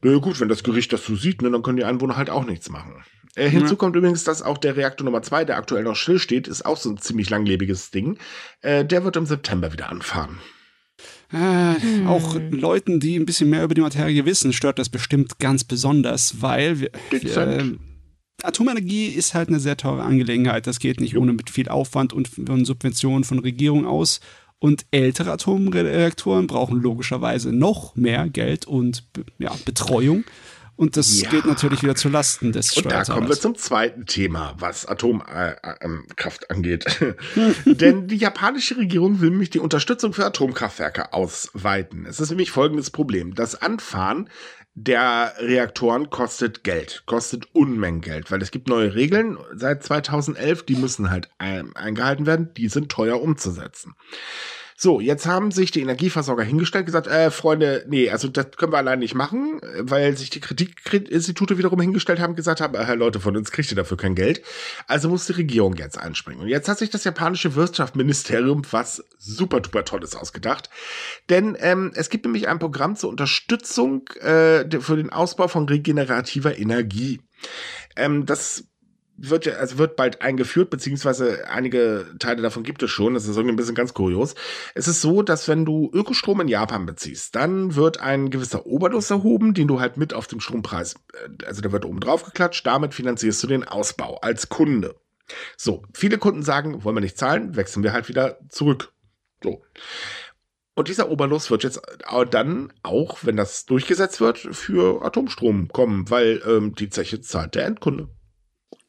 Na ja, gut, wenn das Gericht das so sieht, ne, dann können die Einwohner halt auch nichts machen. Äh, hinzu Ja. kommt übrigens, dass auch der Reaktor Nummer 2, der aktuell noch still steht, ist auch so ein ziemlich langlebiges Ding. Äh, der wird im September wieder anfahren. Äh, Hm. Auch Leuten, die ein bisschen mehr über die Materie wissen, stört das bestimmt ganz besonders, weil wir. Atomenergie ist halt eine sehr teure Angelegenheit. Das geht nicht ohne mit viel Aufwand und von Subventionen von Regierung aus. Und ältere Atomreaktoren brauchen logischerweise noch mehr Geld und ja, Betreuung. Und das Ja. geht natürlich wieder zu Lasten des Und da kommen wir zum zweiten Thema, was Atomkraft äh, ähm, angeht. Denn die japanische Regierung will nämlich die Unterstützung für Atomkraftwerke ausweiten. Es ist nämlich folgendes Problem. Das Anfahren der Reaktoren kostet Geld, kostet Unmengen Geld, weil es gibt neue Regeln seit 2011, die müssen halt ein, eingehalten werden, die sind teuer umzusetzen. So, jetzt haben sich die Energieversorger hingestellt, gesagt, äh, Freunde, nee, also das können wir allein nicht machen, weil sich die Kritikinstitute wiederum hingestellt haben, gesagt haben, äh, Leute, von uns kriegt ihr dafür kein Geld. Also muss die Regierung jetzt einspringen. Und jetzt hat sich das japanische Wirtschaftsministerium was super duper Tolles ausgedacht. Denn ähm, es gibt nämlich ein Programm zur Unterstützung äh, für den Ausbau von regenerativer Energie. Ähm, das wird ja, also wird bald eingeführt, beziehungsweise einige Teile davon gibt es schon. Das ist irgendwie ein bisschen ganz kurios. Es ist so, dass wenn du Ökostrom in Japan beziehst, dann wird ein gewisser Oberduss erhoben, den du halt mit auf dem Strompreis, äh, also der wird oben drauf geklatscht, damit finanzierst du den Ausbau als Kunde. So, viele Kunden sagen, wollen wir nicht zahlen, wechseln wir halt wieder zurück. So. Und dieser Oberlos wird jetzt äh, dann auch, wenn das durchgesetzt wird, für Atomstrom kommen, weil ähm, die Zeche zahlt der Endkunde.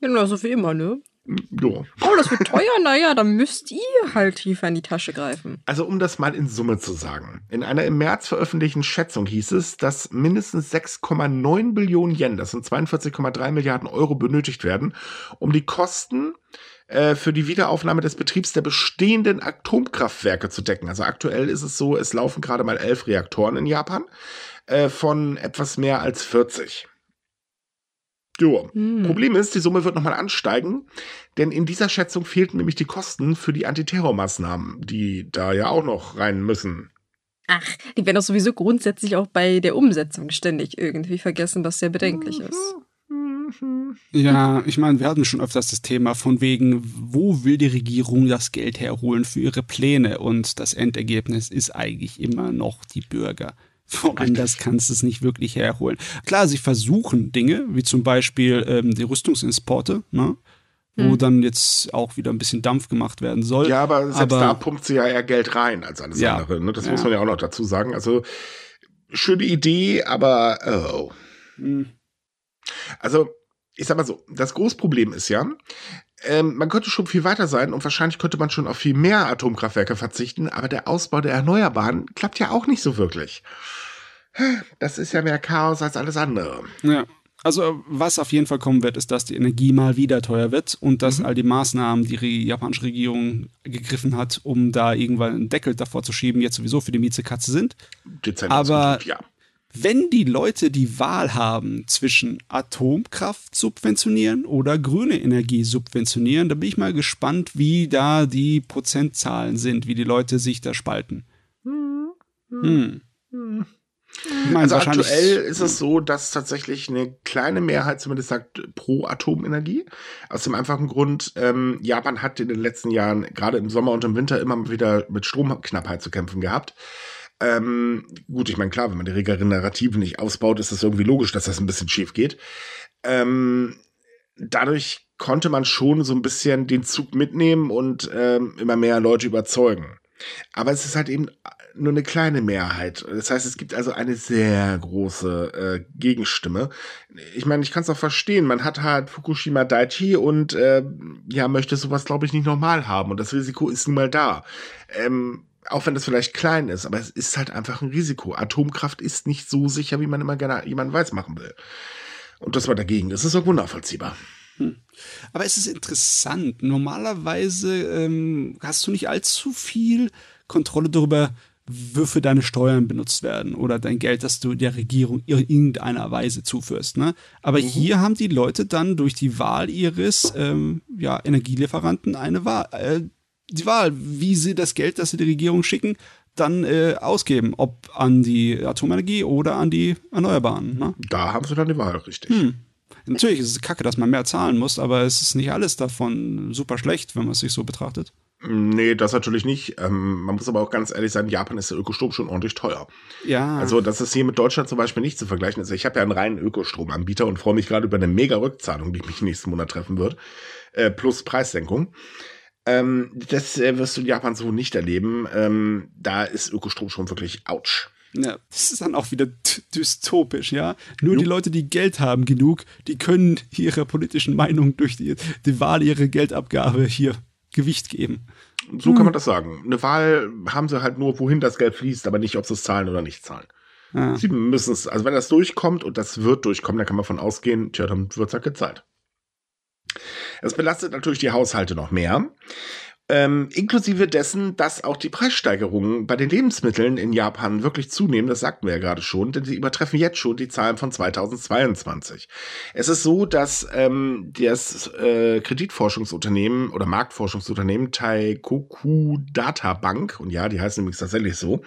Genau, so wie immer, ne? Ja. Oh, das wird teuer, naja, dann müsst ihr halt tiefer in die Tasche greifen. Also um das mal in Summe zu sagen. In einer im März veröffentlichten Schätzung hieß es, dass mindestens 6,9 Billionen Yen, das sind 42,3 Milliarden Euro, benötigt werden, um die Kosten äh, für die Wiederaufnahme des Betriebs der bestehenden Atomkraftwerke zu decken. Also aktuell ist es so, es laufen gerade mal elf Reaktoren in Japan äh, von etwas mehr als 40. Jo. Hm. Problem ist, die Summe wird nochmal ansteigen, denn in dieser Schätzung fehlten nämlich die Kosten für die Antiterrormaßnahmen, die da ja auch noch rein müssen. Ach, die werden doch sowieso grundsätzlich auch bei der Umsetzung ständig irgendwie vergessen, was sehr bedenklich ist. Mhm. Ja, ich meine, wir hatten schon öfters das Thema von wegen, wo will die Regierung das Geld herholen für ihre Pläne? Und das Endergebnis ist eigentlich immer noch die Bürger. Woanders kannst du es nicht wirklich herholen. Klar, sie versuchen Dinge, wie zum Beispiel ähm, die Rüstungsinsporte, ne? wo hm. dann jetzt auch wieder ein bisschen Dampf gemacht werden soll. Ja, aber selbst aber, da pumpt sie ja eher Geld rein als alles ja, andere. Ne? Das ja. muss man ja auch noch dazu sagen. Also schöne Idee, aber oh. Hm. Also ich sag mal so, das Großproblem ist ja, ähm, man könnte schon viel weiter sein und wahrscheinlich könnte man schon auf viel mehr Atomkraftwerke verzichten, aber der Ausbau der Erneuerbaren klappt ja auch nicht so wirklich. Das ist ja mehr Chaos als alles andere. Ja. Also was auf jeden Fall kommen wird, ist, dass die Energie mal wieder teuer wird und dass mhm. all die Maßnahmen, die die japanische Regierung gegriffen hat, um da irgendwann einen Deckel davor zu schieben, jetzt sowieso für die Miezekatze sind. Dezent Aber ja wenn die Leute die Wahl haben zwischen Atomkraft subventionieren oder grüne Energie subventionieren, dann bin ich mal gespannt, wie da die Prozentzahlen sind, wie die Leute sich da spalten. Hm. Hm. Hm. Also aktuell ist es so, dass tatsächlich eine kleine Mehrheit zumindest sagt pro Atomenergie. Aus dem einfachen Grund, ähm, Japan hat in den letzten Jahren gerade im Sommer und im Winter immer wieder mit Stromknappheit zu kämpfen gehabt. Ähm, gut, ich meine, klar, wenn man die Regenerativen nicht ausbaut, ist das irgendwie logisch, dass das ein bisschen schief geht. Ähm, dadurch konnte man schon so ein bisschen den Zug mitnehmen und ähm, immer mehr Leute überzeugen. Aber es ist halt eben nur eine kleine Mehrheit. Das heißt, es gibt also eine sehr große äh, Gegenstimme. Ich meine, ich kann es auch verstehen. Man hat halt Fukushima Daiichi und äh, ja, möchte sowas, glaube ich, nicht normal haben. Und das Risiko ist nun mal da. Ähm, auch wenn das vielleicht klein ist, aber es ist halt einfach ein Risiko. Atomkraft ist nicht so sicher, wie man immer gerne jemanden weiß machen will. Und das war dagegen. Das ist auch wundervollziehbar. Hm. Aber es ist interessant. Normalerweise ähm, hast du nicht allzu viel Kontrolle darüber, wofür deine Steuern benutzt werden oder dein Geld, das du der Regierung in irgendeiner Weise zuführst. Ne? Aber mhm. hier haben die Leute dann durch die Wahl ihres ähm, ja, Energielieferanten eine Wahl, äh, die Wahl, wie sie das Geld, das sie der Regierung schicken, dann äh, ausgeben, ob an die Atomenergie oder an die Erneuerbaren. Ne? Da haben sie dann die Wahl, richtig. Hm. Natürlich ist es kacke, dass man mehr zahlen muss, aber es ist nicht alles davon super schlecht, wenn man es sich so betrachtet. Nee, das natürlich nicht. Ähm, man muss aber auch ganz ehrlich sagen, Japan ist der Ökostrom schon ordentlich teuer. Ja. Also das ist hier mit Deutschland zum Beispiel nicht zu vergleichen. Also ich habe ja einen reinen Ökostromanbieter und freue mich gerade über eine mega Rückzahlung, die mich nächsten Monat treffen wird, äh, plus Preissenkung. Ähm, das äh, wirst du in Japan so nicht erleben. Ähm, da ist Ökostrom schon wirklich ouch. Ja, das ist dann auch wieder dystopisch, ja. Nur die Leute, die Geld haben genug, die können ihrer politischen Meinung durch die, die Wahl ihrer Geldabgabe hier Gewicht geben. So hm. kann man das sagen. Eine Wahl haben sie halt nur, wohin das Geld fließt, aber nicht, ob sie es zahlen oder nicht zahlen. Ah. Sie müssen es, also wenn das durchkommt und das wird durchkommen, dann kann man von ausgehen, tja, dann wird es halt gezahlt. Es belastet natürlich die Haushalte noch mehr. Ähm, inklusive dessen, dass auch die Preissteigerungen bei den Lebensmitteln in Japan wirklich zunehmen, das sagten wir ja gerade schon, denn sie übertreffen jetzt schon die Zahlen von 2022. Es ist so, dass ähm, das äh, Kreditforschungsunternehmen oder Marktforschungsunternehmen Taikoku Data Bank, und ja, die heißen nämlich tatsächlich so,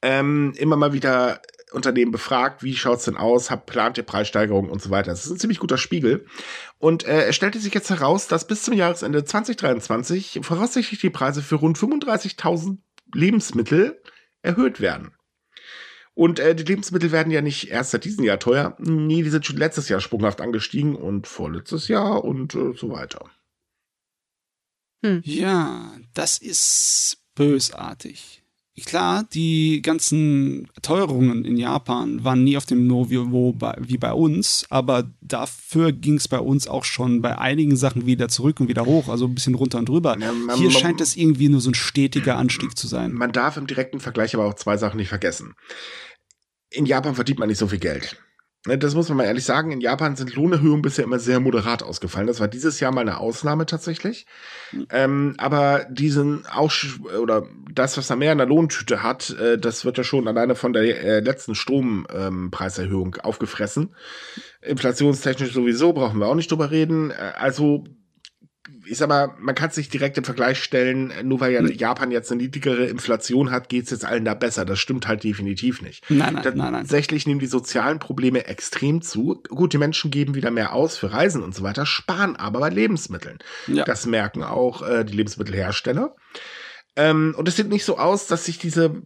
ähm, immer mal wieder Unternehmen befragt, wie schaut's denn aus, hab, plant ihr Preissteigerungen und so weiter. Das ist ein ziemlich guter Spiegel. Und äh, es stellte sich jetzt heraus, dass bis zum Jahresende 2023 voraussichtlich die Preise für rund 35.000 Lebensmittel erhöht werden. Und äh, die Lebensmittel werden ja nicht erst seit diesem Jahr teuer. Nee, die sind schon letztes Jahr sprunghaft angestiegen und vorletztes Jahr und äh, so weiter. Hm. Ja, das ist bösartig. Klar, die ganzen Teuerungen in Japan waren nie auf dem Niveau wie bei uns, aber dafür ging es bei uns auch schon bei einigen Sachen wieder zurück und wieder hoch, also ein bisschen runter und drüber. Ja, man, Hier scheint es irgendwie nur so ein stetiger Anstieg zu sein. Man darf im direkten Vergleich aber auch zwei Sachen nicht vergessen. In Japan verdient man nicht so viel Geld. Ne, das muss man mal ehrlich sagen. In Japan sind Lohnerhöhungen bisher immer sehr moderat ausgefallen. Das war dieses Jahr mal eine Ausnahme tatsächlich. Mhm. Ähm, aber diesen auch oder das, was da mehr in der Lohntüte hat, äh, das wird ja schon alleine von der äh, letzten Strompreiserhöhung ähm, aufgefressen. Inflationstechnisch sowieso brauchen wir auch nicht drüber reden. Äh, also ich sag mal, man kann es nicht direkt im Vergleich stellen, nur weil ja Japan jetzt eine niedrigere Inflation hat, geht's jetzt allen da besser. Das stimmt halt definitiv nicht. Nein, nein, nein, nein. Tatsächlich nehmen die sozialen Probleme extrem zu. Gut, die Menschen geben wieder mehr aus für Reisen und so weiter, sparen aber bei Lebensmitteln. Ja. Das merken auch äh, die Lebensmittelhersteller. Ähm, und es sieht nicht so aus, dass sich diese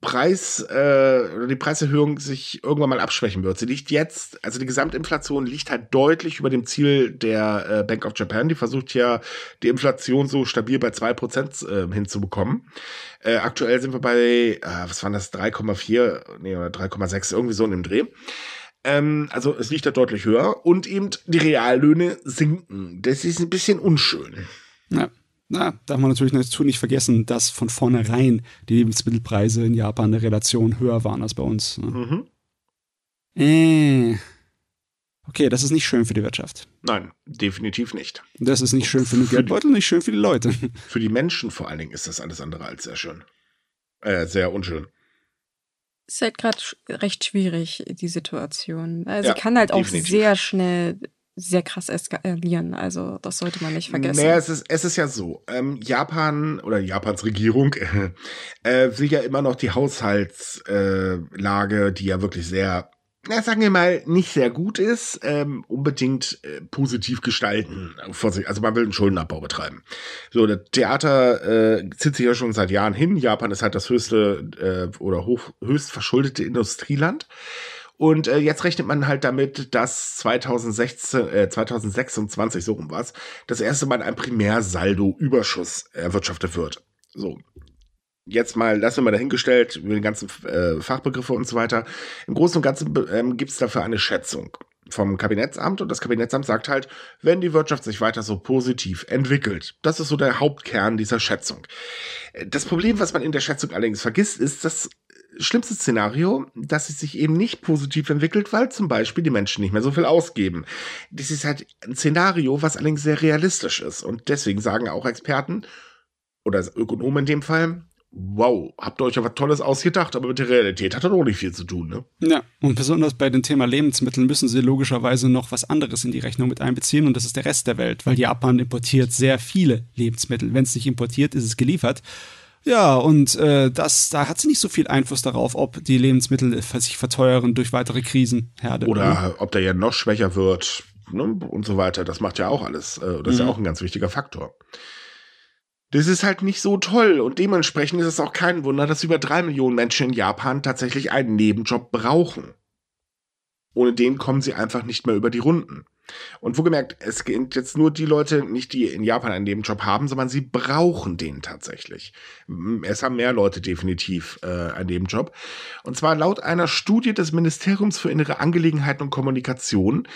Preis, äh, die Preiserhöhung sich irgendwann mal abschwächen wird. Sie liegt jetzt, also die Gesamtinflation liegt halt deutlich über dem Ziel der äh, Bank of Japan. Die versucht ja, die Inflation so stabil bei zwei Prozent äh, hinzubekommen. Äh, aktuell sind wir bei, äh, was waren das, 3,4, nee, oder 3,6, irgendwie so in dem Dreh. Ähm, also es liegt da deutlich höher und eben die Reallöhne sinken. Das ist ein bisschen unschön. Ja. Na, darf man natürlich dazu nicht vergessen, dass von vornherein die Lebensmittelpreise in Japan eine Relation höher waren als bei uns. Ne? Mhm. Äh. Okay, das ist nicht schön für die Wirtschaft. Nein, definitiv nicht. Das ist nicht schön für den Für die- Geldbeutel, nicht schön für die Leute. Für die Menschen vor allen Dingen ist das alles andere als sehr schön. Äh, sehr unschön. Ist halt gerade recht schwierig, die Situation. Also Ja, kann halt auch definitiv. sehr schnell sehr krass eskalieren. Also das sollte man nicht vergessen. Naja, es ist, es ist ja so, ähm, Japan oder Japans Regierung äh, will ja immer noch die Haushaltslage, äh, die ja wirklich sehr, na, sagen wir mal, nicht sehr gut ist, ähm, unbedingt äh, positiv gestalten. Also man will einen Schuldenabbau betreiben. So, das Theater äh, zieht sich ja schon seit Jahren hin. Japan ist halt das höchste äh, oder hoch, höchst verschuldete Industrieland. Und äh, jetzt rechnet man halt damit, dass 2016, äh, 2026, so rum war's, das erste Mal ein Primärsaldo-Überschuss erwirtschaftet wird. So. Jetzt mal, lassen wir mal dahingestellt, über den ganzen äh, Fachbegriffe und so weiter. Im Großen und Ganzen ähm, gibt es dafür eine Schätzung vom Kabinettsamt und das Kabinettsamt sagt halt, wenn die Wirtschaft sich weiter so positiv entwickelt. Das ist so der Hauptkern dieser Schätzung. Äh, Das Problem, was man in der Schätzung allerdings vergisst, ist das schlimmste Szenario, dass es sich eben nicht positiv entwickelt, weil zum Beispiel die Menschen nicht mehr so viel ausgeben. Das ist halt ein Szenario, was allerdings sehr realistisch ist. Und deswegen sagen auch Experten oder Ökonomen in dem Fall, wow, habt ihr euch ja was Tolles ausgedacht, aber mit der Realität hat das auch nicht viel zu tun, ne? Ja, und besonders bei dem Thema Lebensmitteln müssen sie logischerweise noch was anderes in die Rechnung mit einbeziehen und das ist der Rest der Welt, weil Japan importiert sehr viele Lebensmittel. Wenn es nicht importiert, ist es geliefert. Ja, und äh, das, da hat sie nicht so viel Einfluss darauf, ob die Lebensmittel sich verteuern durch weitere Krisenherde. Oder ob der ja noch schwächer wird ne? und so weiter. Das macht ja auch alles. Äh, das ist ja Mhm. auch ein ganz wichtiger Faktor. Das ist halt nicht so toll und dementsprechend ist es auch kein Wunder, dass über drei Millionen Menschen in Japan tatsächlich einen Nebenjob brauchen. Ohne den kommen sie einfach nicht mehr über die Runden. Und wohlgemerkt, es sind jetzt nur die Leute, nicht die in Japan einen Nebenjob haben, sondern sie brauchen den tatsächlich. Es haben mehr Leute definitiv äh, einen Nebenjob. Und zwar laut einer Studie des Ministeriums für Innere Angelegenheiten und Kommunikation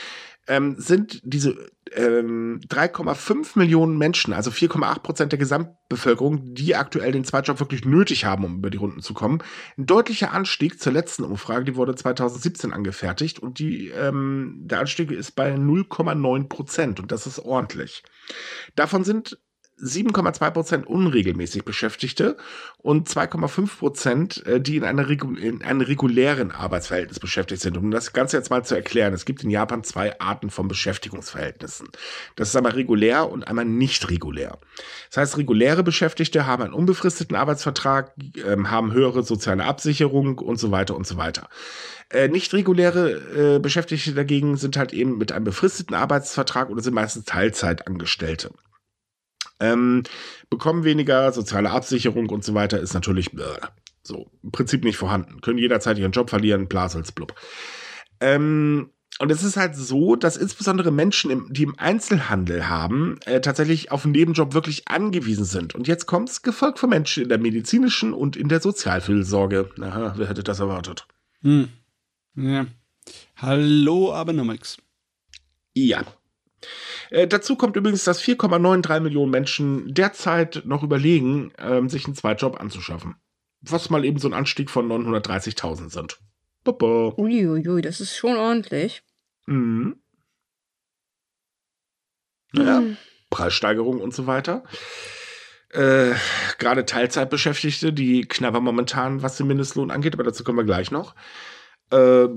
ähm, sind diese ähm, 3,5 Millionen Menschen, also 4,8 Prozent der Gesamtbevölkerung, die aktuell den Zweitjob wirklich nötig haben, um über die Runden zu kommen. Ein deutlicher Anstieg zur letzten Umfrage, die wurde 2017 angefertigt und die, ähm, der Anstieg ist bei 0,9 Prozent und das ist ordentlich. Davon sind 7,2 Prozent unregelmäßig Beschäftigte und 2,5 Prozent, äh, die in, einer in einem regulären Arbeitsverhältnis beschäftigt sind. Um das Ganze jetzt mal zu erklären, es gibt in Japan zwei Arten von Beschäftigungsverhältnissen. Das ist einmal regulär und einmal nicht regulär. Das heißt, reguläre Beschäftigte haben einen unbefristeten Arbeitsvertrag, ähm, haben höhere soziale Absicherung und so weiter und so weiter. Äh, nicht reguläre äh, Beschäftigte dagegen sind halt eben mit einem befristeten Arbeitsvertrag oder sind meistens Teilzeitangestellte. Ähm, bekommen weniger soziale Absicherung und so weiter ist natürlich äh, so im Prinzip nicht vorhanden. Können jederzeit ihren Job verlieren, blasels blub. Ähm, und es ist halt so, dass insbesondere Menschen, im, die im Einzelhandel haben, äh, tatsächlich auf einen Nebenjob wirklich angewiesen sind. Und jetzt kommt's, gefolgt von Menschen in der medizinischen und in der Sozialfürsorge. Aha, wer hätte das erwartet? Hm. Ja. Hallo, Abenomics. Ja. Äh, dazu kommt übrigens, dass 4,93 Millionen Menschen derzeit noch überlegen, ähm, sich einen Zweitjob anzuschaffen. Was mal eben so ein Anstieg von 930.000 sind. Baba. Uiuiui, das ist schon ordentlich. Mhm. Naja, Hm. Preissteigerung und so weiter. Äh, Gerade Teilzeitbeschäftigte, die knabbern momentan, was den Mindestlohn angeht, aber dazu kommen wir gleich noch. Äh,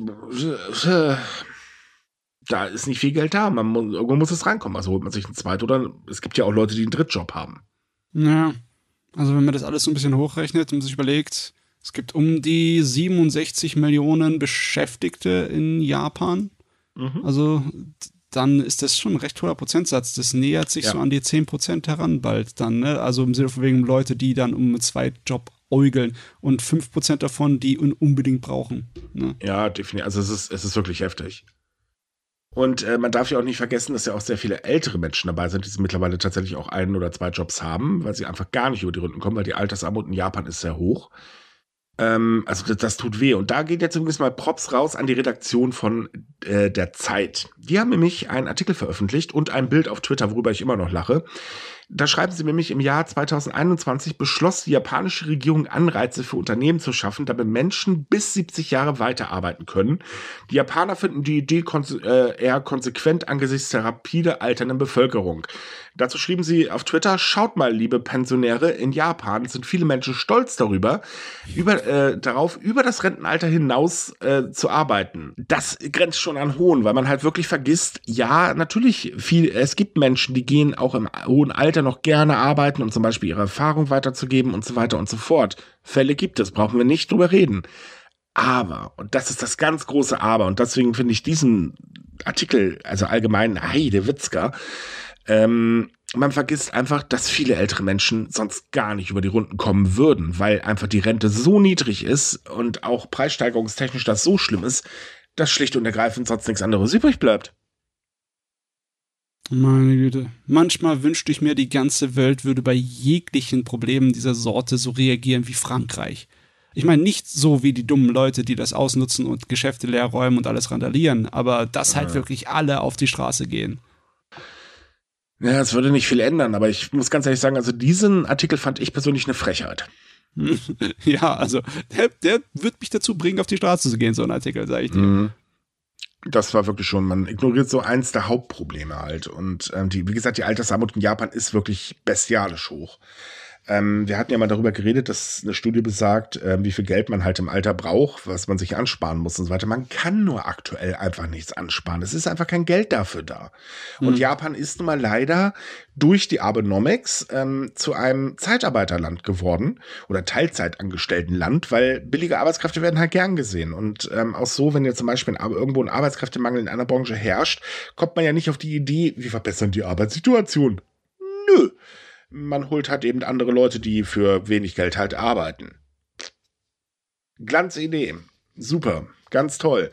da ist nicht viel Geld da. Man muss, irgendwo muss es reinkommen. Also holt man sich einen Zweit- oder es gibt ja auch Leute, die einen Drittjob haben. Ja, also wenn man das alles so ein bisschen hochrechnet und sich überlegt, es gibt um die 67 Millionen Beschäftigte in Japan. Mhm. Also dann ist das schon ein recht hoher Prozentsatz. Das nähert sich Ja. so an die 10% heran bald dann. Ne? Also im Sinne von wegen Leute, die dann um einen Zweitjob äugeln und 5% davon, die unbedingt brauchen. Ne? Ja, definitiv. Also es ist, es ist wirklich heftig. Und äh, man darf ja auch nicht vergessen, dass ja auch sehr viele ältere Menschen dabei sind, die mittlerweile tatsächlich auch einen oder zwei Jobs haben, weil sie einfach gar nicht über die Runden kommen, weil die Altersarmut in Japan ist sehr hoch. Ähm, also das, das tut weh. Und da geht jetzt übrigens mal Props raus an die Redaktion von äh, der Zeit. Die haben nämlich einen Artikel veröffentlicht und ein Bild auf Twitter, worüber ich immer noch lache. Da schreiben sie nämlich, im Jahr 2021 beschloss die japanische Regierung Anreize für Unternehmen zu schaffen, damit Menschen bis 70 Jahre weiterarbeiten können. Die Japaner finden die Idee konse äh, eher konsequent angesichts der rapide alternden Bevölkerung. Dazu schrieben sie auf Twitter, schaut mal, liebe Pensionäre, in Japan sind viele Menschen stolz darüber, über, äh, darauf, über das Rentenalter hinaus äh, zu arbeiten. Das grenzt schon an Hohn, weil man halt wirklich vergisst, ja, natürlich, viel, es gibt Menschen, die gehen auch im hohen Alter noch gerne arbeiten, um zum Beispiel ihre Erfahrung weiterzugeben und so weiter und so fort. Fälle gibt es, brauchen wir nicht drüber reden. Aber, und das ist das ganz große Aber, und deswegen finde ich diesen Artikel, also allgemein Heidewitzka, ähm, man vergisst einfach, dass viele ältere Menschen sonst gar nicht über die Runden kommen würden, weil einfach die Rente so niedrig ist und auch preissteigerungstechnisch das so schlimm ist, dass schlicht und ergreifend sonst nichts anderes übrig bleibt. Meine Güte. Manchmal wünschte ich mir, die ganze Welt würde bei jeglichen Problemen dieser Sorte so reagieren wie Frankreich. Ich meine, nicht so wie die dummen Leute, die das ausnutzen und Geschäfte leer räumen und alles randalieren, aber dass halt Ja. wirklich alle auf die Straße gehen. Ja, es würde nicht viel ändern, aber ich muss ganz ehrlich sagen, also diesen Artikel fand ich persönlich eine Frechheit. ja, also der, der wird mich dazu bringen, auf die Straße zu gehen, so ein Artikel, sage ich dir. Mhm. Das war wirklich schon, man ignoriert so eins der Hauptprobleme halt. Und ähm, die, wie gesagt, die Altersarmut in Japan ist wirklich bestialisch hoch. Ähm, wir hatten ja mal darüber geredet, dass eine Studie besagt, ähm, wie viel Geld man halt im Alter braucht, was man sich ansparen muss und so weiter. Man kann nur aktuell einfach nichts ansparen. Es ist einfach kein Geld dafür da. Und Mhm. Japan ist nun mal leider durch die Abenomics ähm, zu einem Zeitarbeiterland geworden oder Teilzeitangestelltenland, weil billige Arbeitskräfte werden halt gern gesehen. Und ähm, auch so, wenn jetzt zum Beispiel ein, irgendwo ein Arbeitskräftemangel in einer Branche herrscht, kommt man ja nicht auf die Idee, wir verbessern die Arbeitssituation. Nö. Man holt halt eben andere Leute, die für wenig Geld halt arbeiten. Glanzidee. Super. Ganz toll.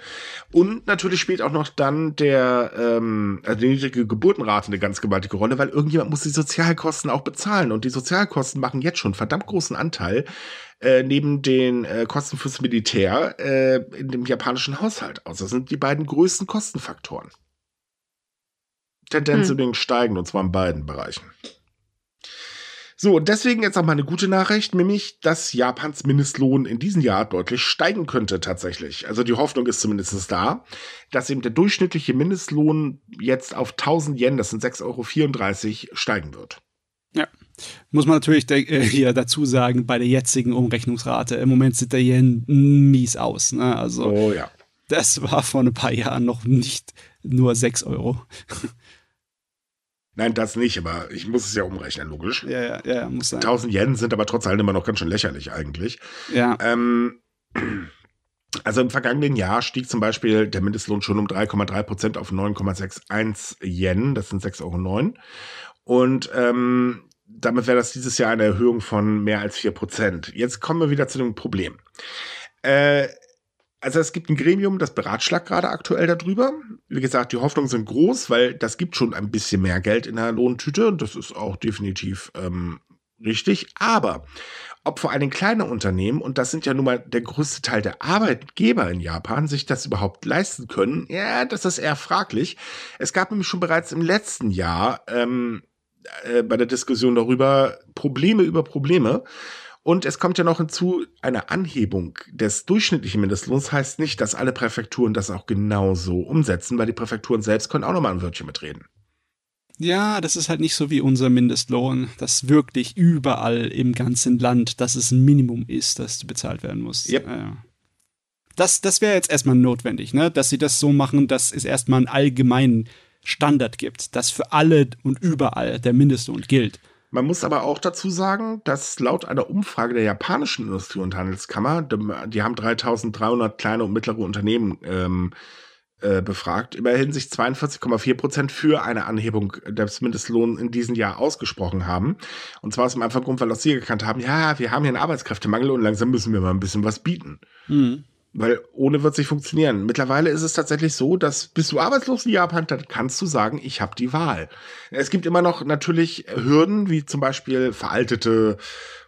Und natürlich spielt auch noch dann der, ähm, also die niedrige Geburtenrate eine ganz gewaltige Rolle, weil irgendjemand muss die Sozialkosten auch bezahlen. Und die Sozialkosten machen jetzt schon einen verdammt großen Anteil äh, neben den äh, Kosten fürs Militär äh, in dem japanischen Haushalt aus. Das sind die beiden größten Kostenfaktoren. Tendenz Hm. übrigens steigend, und zwar in beiden Bereichen. So, und deswegen jetzt auch mal eine gute Nachricht, nämlich, dass Japans Mindestlohn in diesem Jahr deutlich steigen könnte tatsächlich. Also die Hoffnung ist zumindest da, dass eben der durchschnittliche Mindestlohn jetzt auf 1000 Yen, das sind 6,34 Euro, steigen wird. Muss man natürlich äh, hier dazu sagen, bei der jetzigen Umrechnungsrate, im Moment sieht der Yen mies aus. Ne? Also Oh ja. das war vor ein paar Jahren noch nicht nur 6 Euro. Nein, das nicht, aber ich muss es ja umrechnen, logisch. Ja, ja, ja, muss sein. 1000 Yen sind aber trotz allem immer noch ganz schön lächerlich eigentlich. Ja, Ähm, also im vergangenen Jahr stieg zum Beispiel der Mindestlohn schon um 3,3 Prozent auf 9,61 Yen, das sind 6,09 Euro. Und ähm, damit wäre das dieses Jahr eine Erhöhung von mehr als 4 Prozent. Jetzt kommen wir wieder zu dem Problem. Äh, also es gibt ein Gremium, das beratschlagt gerade aktuell darüber. Wie gesagt, die Hoffnungen sind groß, weil das gibt schon ein bisschen mehr Geld in der Lohntüte das ist auch definitiv ähm, richtig. Aber ob vor allem kleine Unternehmen, und das sind ja nun mal der größte Teil der Arbeitgeber in Japan, sich das überhaupt leisten können, ja, das ist eher fraglich. Es gab nämlich schon bereits im letzten Jahr ähm, äh, bei der Diskussion darüber Probleme über Probleme. Und es kommt ja noch hinzu, eine Anhebung des durchschnittlichen Mindestlohns heißt nicht, dass alle Präfekturen das auch genauso umsetzen, weil die Präfekturen selbst können auch nochmal ein Wörtchen mitreden. ja, das ist halt nicht so wie unser Mindestlohn, das wirklich überall im ganzen Land, dass es ein Minimum ist, das bezahlt werden muss. Yep. Ja. Das, das wäre jetzt erstmal notwendig, ne? dass sie das so machen, dass es erstmal einen allgemeinen Standard gibt, dass für alle und überall der Mindestlohn gilt. Man muss aber auch dazu sagen, dass laut einer Umfrage der japanischen Industrie- und Handelskammer, die haben 3300 kleine und mittlere Unternehmen ähm, äh, befragt, immerhin sich 42,4 Prozent für eine Anhebung des Mindestlohns in diesem Jahr ausgesprochen haben. Und zwar aus dem einfachen Grund, weil auch sie gekannt haben, ja, wir haben hier einen Arbeitskräftemangel und langsam müssen wir mal ein bisschen was bieten. Mhm. Weil ohne wird es nicht funktionieren. Mittlerweile ist es tatsächlich so, dass bist du arbeitslos in Japan, dann kannst du sagen, ich habe die Wahl. Es gibt immer noch natürlich Hürden, wie zum Beispiel veraltete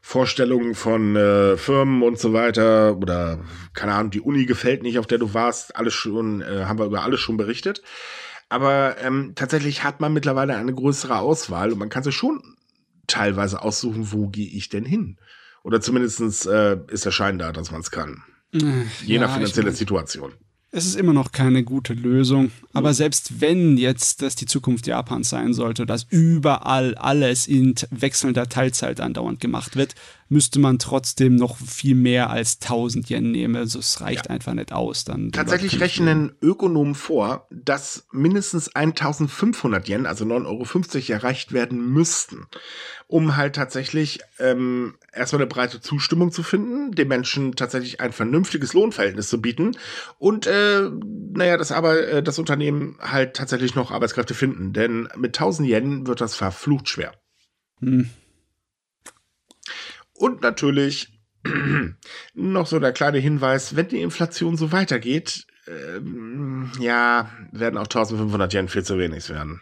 Vorstellungen von äh, Firmen und so weiter oder keine Ahnung, die Uni gefällt nicht, auf der du warst. Alles schon, äh, haben wir über alles schon berichtet. Aber ähm, tatsächlich hat man mittlerweile eine größere Auswahl und man kann sich schon teilweise aussuchen, wo gehe ich denn hin? Oder zumindestens äh, ist der Schein da, dass man es kann. Je ja, nach finanzieller Situation. Es ist immer noch keine gute Lösung. Aber selbst wenn jetzt das die Zukunft Japans sein sollte, dass überall alles in wechselnder Teilzeit andauernd gemacht wird, müsste man trotzdem noch viel mehr als 1000 Yen nehmen. Also es reicht ja. einfach nicht aus. Dann Tatsächlich rechnen Ökonomen vor, dass mindestens 1500 Yen, also 9,50 Euro, erreicht werden müssten, um halt tatsächlich ähm, erstmal eine breite Zustimmung zu finden, den Menschen tatsächlich ein vernünftiges Lohnverhältnis zu bieten und äh, naja, das aber äh, das Unternehmen halt tatsächlich noch Arbeitskräfte finden, denn mit 1000 Yen wird das verflucht schwer. Hm. Und natürlich noch so der kleine Hinweis, wenn die Inflation so weitergeht, ähm, ja, werden auch 1500 Yen viel zu wenig werden.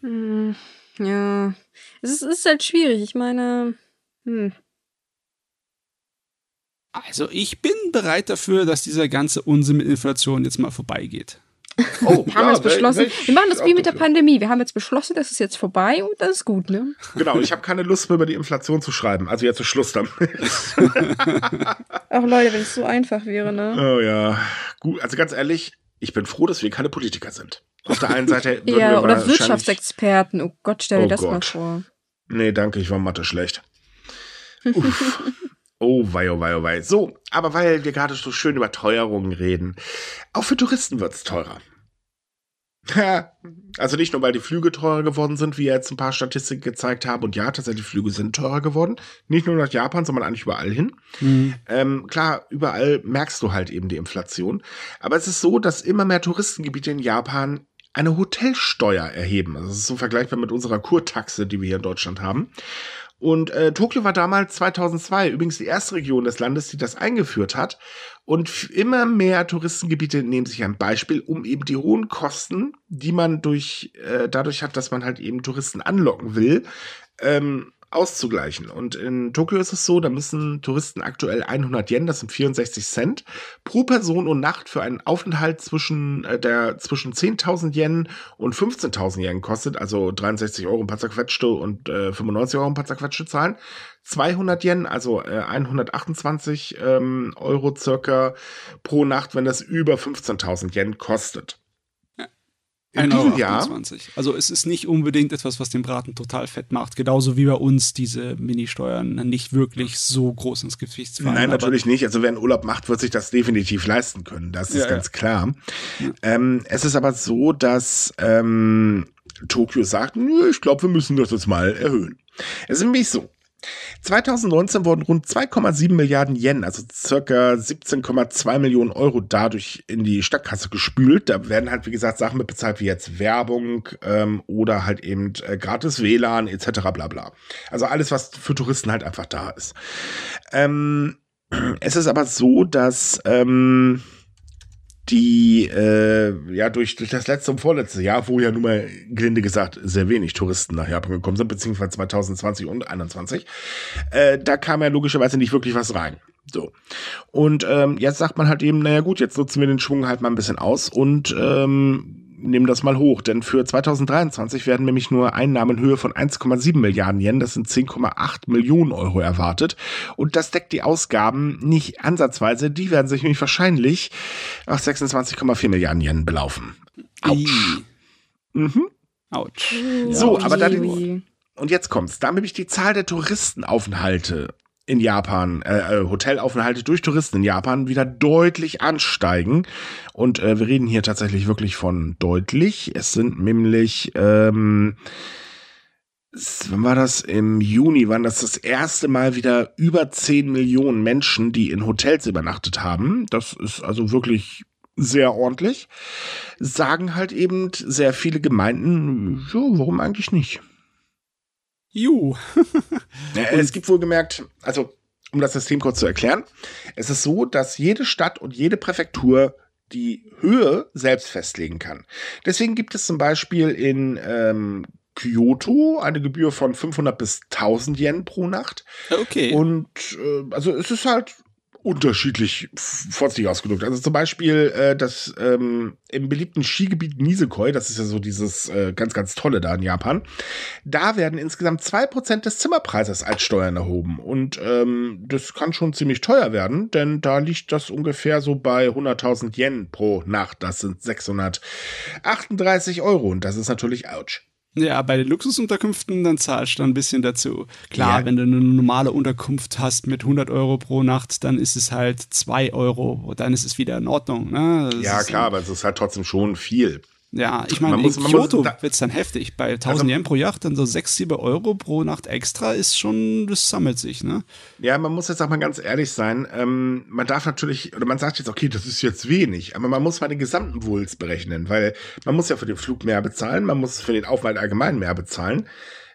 Hm, ja, es ist, ist, halt schwierig. Ich meine, hm. Also ich bin bereit dafür, dass dieser ganze Unsinn mit Inflation jetzt mal vorbeigeht. Oh, wir haben ja, jetzt beschlossen, wir machen das wie mit der Pandemie. Wir haben jetzt beschlossen, das ist jetzt vorbei und das ist gut, ne? Genau, ich habe keine Lust mehr über die Inflation zu schreiben. Also jetzt ist Schluss damit. Ach Leute, wenn es so einfach wäre, ne? Oh ja. Gut, also ganz ehrlich, ich bin froh, dass wir keine Politiker sind. Auf der einen Seite Ja, oder Wirtschaftsexperten. Oh Gott, stell dir oh das Gott. mal vor. Nee, danke, ich war Mathe schlecht. Uff. Oh wei, oh wei, oh wei. So, aber weil wir gerade so schön über Teuerungen reden, auch für Touristen wird's teurer. also nicht nur, weil die Flüge teurer geworden sind, wie jetzt ein paar Statistiken gezeigt haben. Und ja, tatsächlich, Flüge sind teurer geworden. Nicht nur nach Japan, sondern eigentlich überall hin. Mhm. Ähm, klar, überall merkst du halt eben die Inflation. Aber es ist so, dass immer mehr Touristengebiete in Japan eine Hotelsteuer erheben. Also das ist so vergleichbar mit unserer Kurtaxe, die wir hier in Deutschland haben. Und äh, Tokio war damals 2002 übrigens die erste Region des Landes, die das eingeführt hat. Und immer mehr Touristengebiete nehmen sich ein Beispiel, um eben die hohen Kosten, die man durch äh, dadurch hat, dass man halt eben Touristen anlocken will, ähm, auszugleichen. Und in Tokio ist es so, da müssen Touristen aktuell 100 Yen, das sind 64 Cent, pro Person und Nacht für einen Aufenthalt zwischen, äh, der zwischen 10.000 Yen und 15.000 Yen kostet, also 63 Euro ein paar zerquetschte und äh, 95 Euro ein paar zerquetschte zahlen. 200 Yen, also äh, 128 ähm, Euro circa pro Nacht, wenn das über 15.000 Yen kostet. In diesem Jahr. Also es ist nicht unbedingt etwas, was den Braten total fett macht. Genauso wie bei uns diese Ministeuern nicht wirklich so groß ins Gewicht fallen. Nein, natürlich nicht. Also wer einen Urlaub macht, wird sich das definitiv leisten können. Das ist ja, ganz ja. klar. Ja. Ähm, es ist aber so, dass ähm, Tokio sagt, ich glaube, wir müssen das jetzt mal erhöhen. Es ist nämlich so. 2019 wurden rund 2,7 Milliarden Yen, also circa 17,2 Millionen Euro dadurch in die Stadtkasse gespült. Da werden halt, wie gesagt, Sachen mit bezahlt wie jetzt Werbung ähm, oder halt eben äh, gratis WLAN etc. bla bla. Also alles, was für Touristen halt einfach da ist. Ähm, es ist aber so, dass ähm, die äh, ja durch, durch das letzte und vorletzte Jahr, wo ja nun mal gelinde gesagt sehr wenig Touristen nach Japan gekommen sind, beziehungsweise 2020 und 2021, äh, da kam ja logischerweise nicht wirklich was rein. So. Und ähm, jetzt sagt man halt eben, naja gut, jetzt nutzen wir den Schwung halt mal ein bisschen aus und ähm, nehmen das mal hoch, denn für 2023 werden nämlich nur Einnahmen in Höhe von 1,7 Milliarden Yen, das sind 10,8 Millionen Euro erwartet. Und das deckt die Ausgaben nicht ansatzweise. Die werden sich nämlich wahrscheinlich auf 26,4 Milliarden Yen belaufen. Autsch. Mhm. Autsch. So, aber da die, und jetzt kommt's. Da nämlich die Zahl der Touristenaufenthalte in Japan, äh, äh, Hotelaufenthalte durch Touristen in Japan wieder deutlich ansteigen. Und äh, wir reden hier tatsächlich wirklich von deutlich. Es sind nämlich, ähm, wann war das? Im Juni waren das das erste Mal wieder über 10 Millionen Menschen, die in Hotels übernachtet haben. Das ist also wirklich sehr ordentlich. Sagen halt eben sehr viele Gemeinden, ja, warum eigentlich nicht? Ju. ja, es gibt wohl gemerkt, also um das System kurz zu erklären, es ist so, dass jede Stadt und jede Präfektur die Höhe selbst festlegen kann. Deswegen gibt es zum Beispiel in ähm, Kyoto eine Gebühr von 500 bis 1000 Yen pro Nacht. Okay. Und äh, also es ist halt unterschiedlich vorsichtig ausgedrückt. Also zum Beispiel äh, das ähm, im beliebten Skigebiet Nisekoi, das ist ja so dieses äh, ganz, ganz tolle da in Japan, da werden insgesamt zwei Prozent des Zimmerpreises als Steuern erhoben. Und ähm, das kann schon ziemlich teuer werden, denn da liegt das ungefähr so bei 100.000 Yen pro Nacht. Das sind 638 Euro und das ist natürlich ouch. Ja, bei den Luxusunterkünften, dann zahlst du ein bisschen dazu. Klar, ja. wenn du eine normale Unterkunft hast mit 100 Euro pro Nacht, dann ist es halt 2 Euro. Dann ist es wieder in Ordnung. Ne? Ja, klar, aber es ist halt trotzdem schon viel. Ja, ich meine, in muss, Kyoto wird es dann heftig. Bei 1000 also, Yen pro Yacht, dann so 6, 7 Euro pro Nacht extra ist schon, das sammelt sich, ne? Ja, man muss jetzt auch mal ganz ehrlich sein. Ähm, man darf natürlich, oder man sagt jetzt, okay, das ist jetzt wenig, aber man muss mal den gesamten Wulst berechnen, weil man muss ja für den Flug mehr bezahlen, man muss für den Aufwand allgemein mehr bezahlen.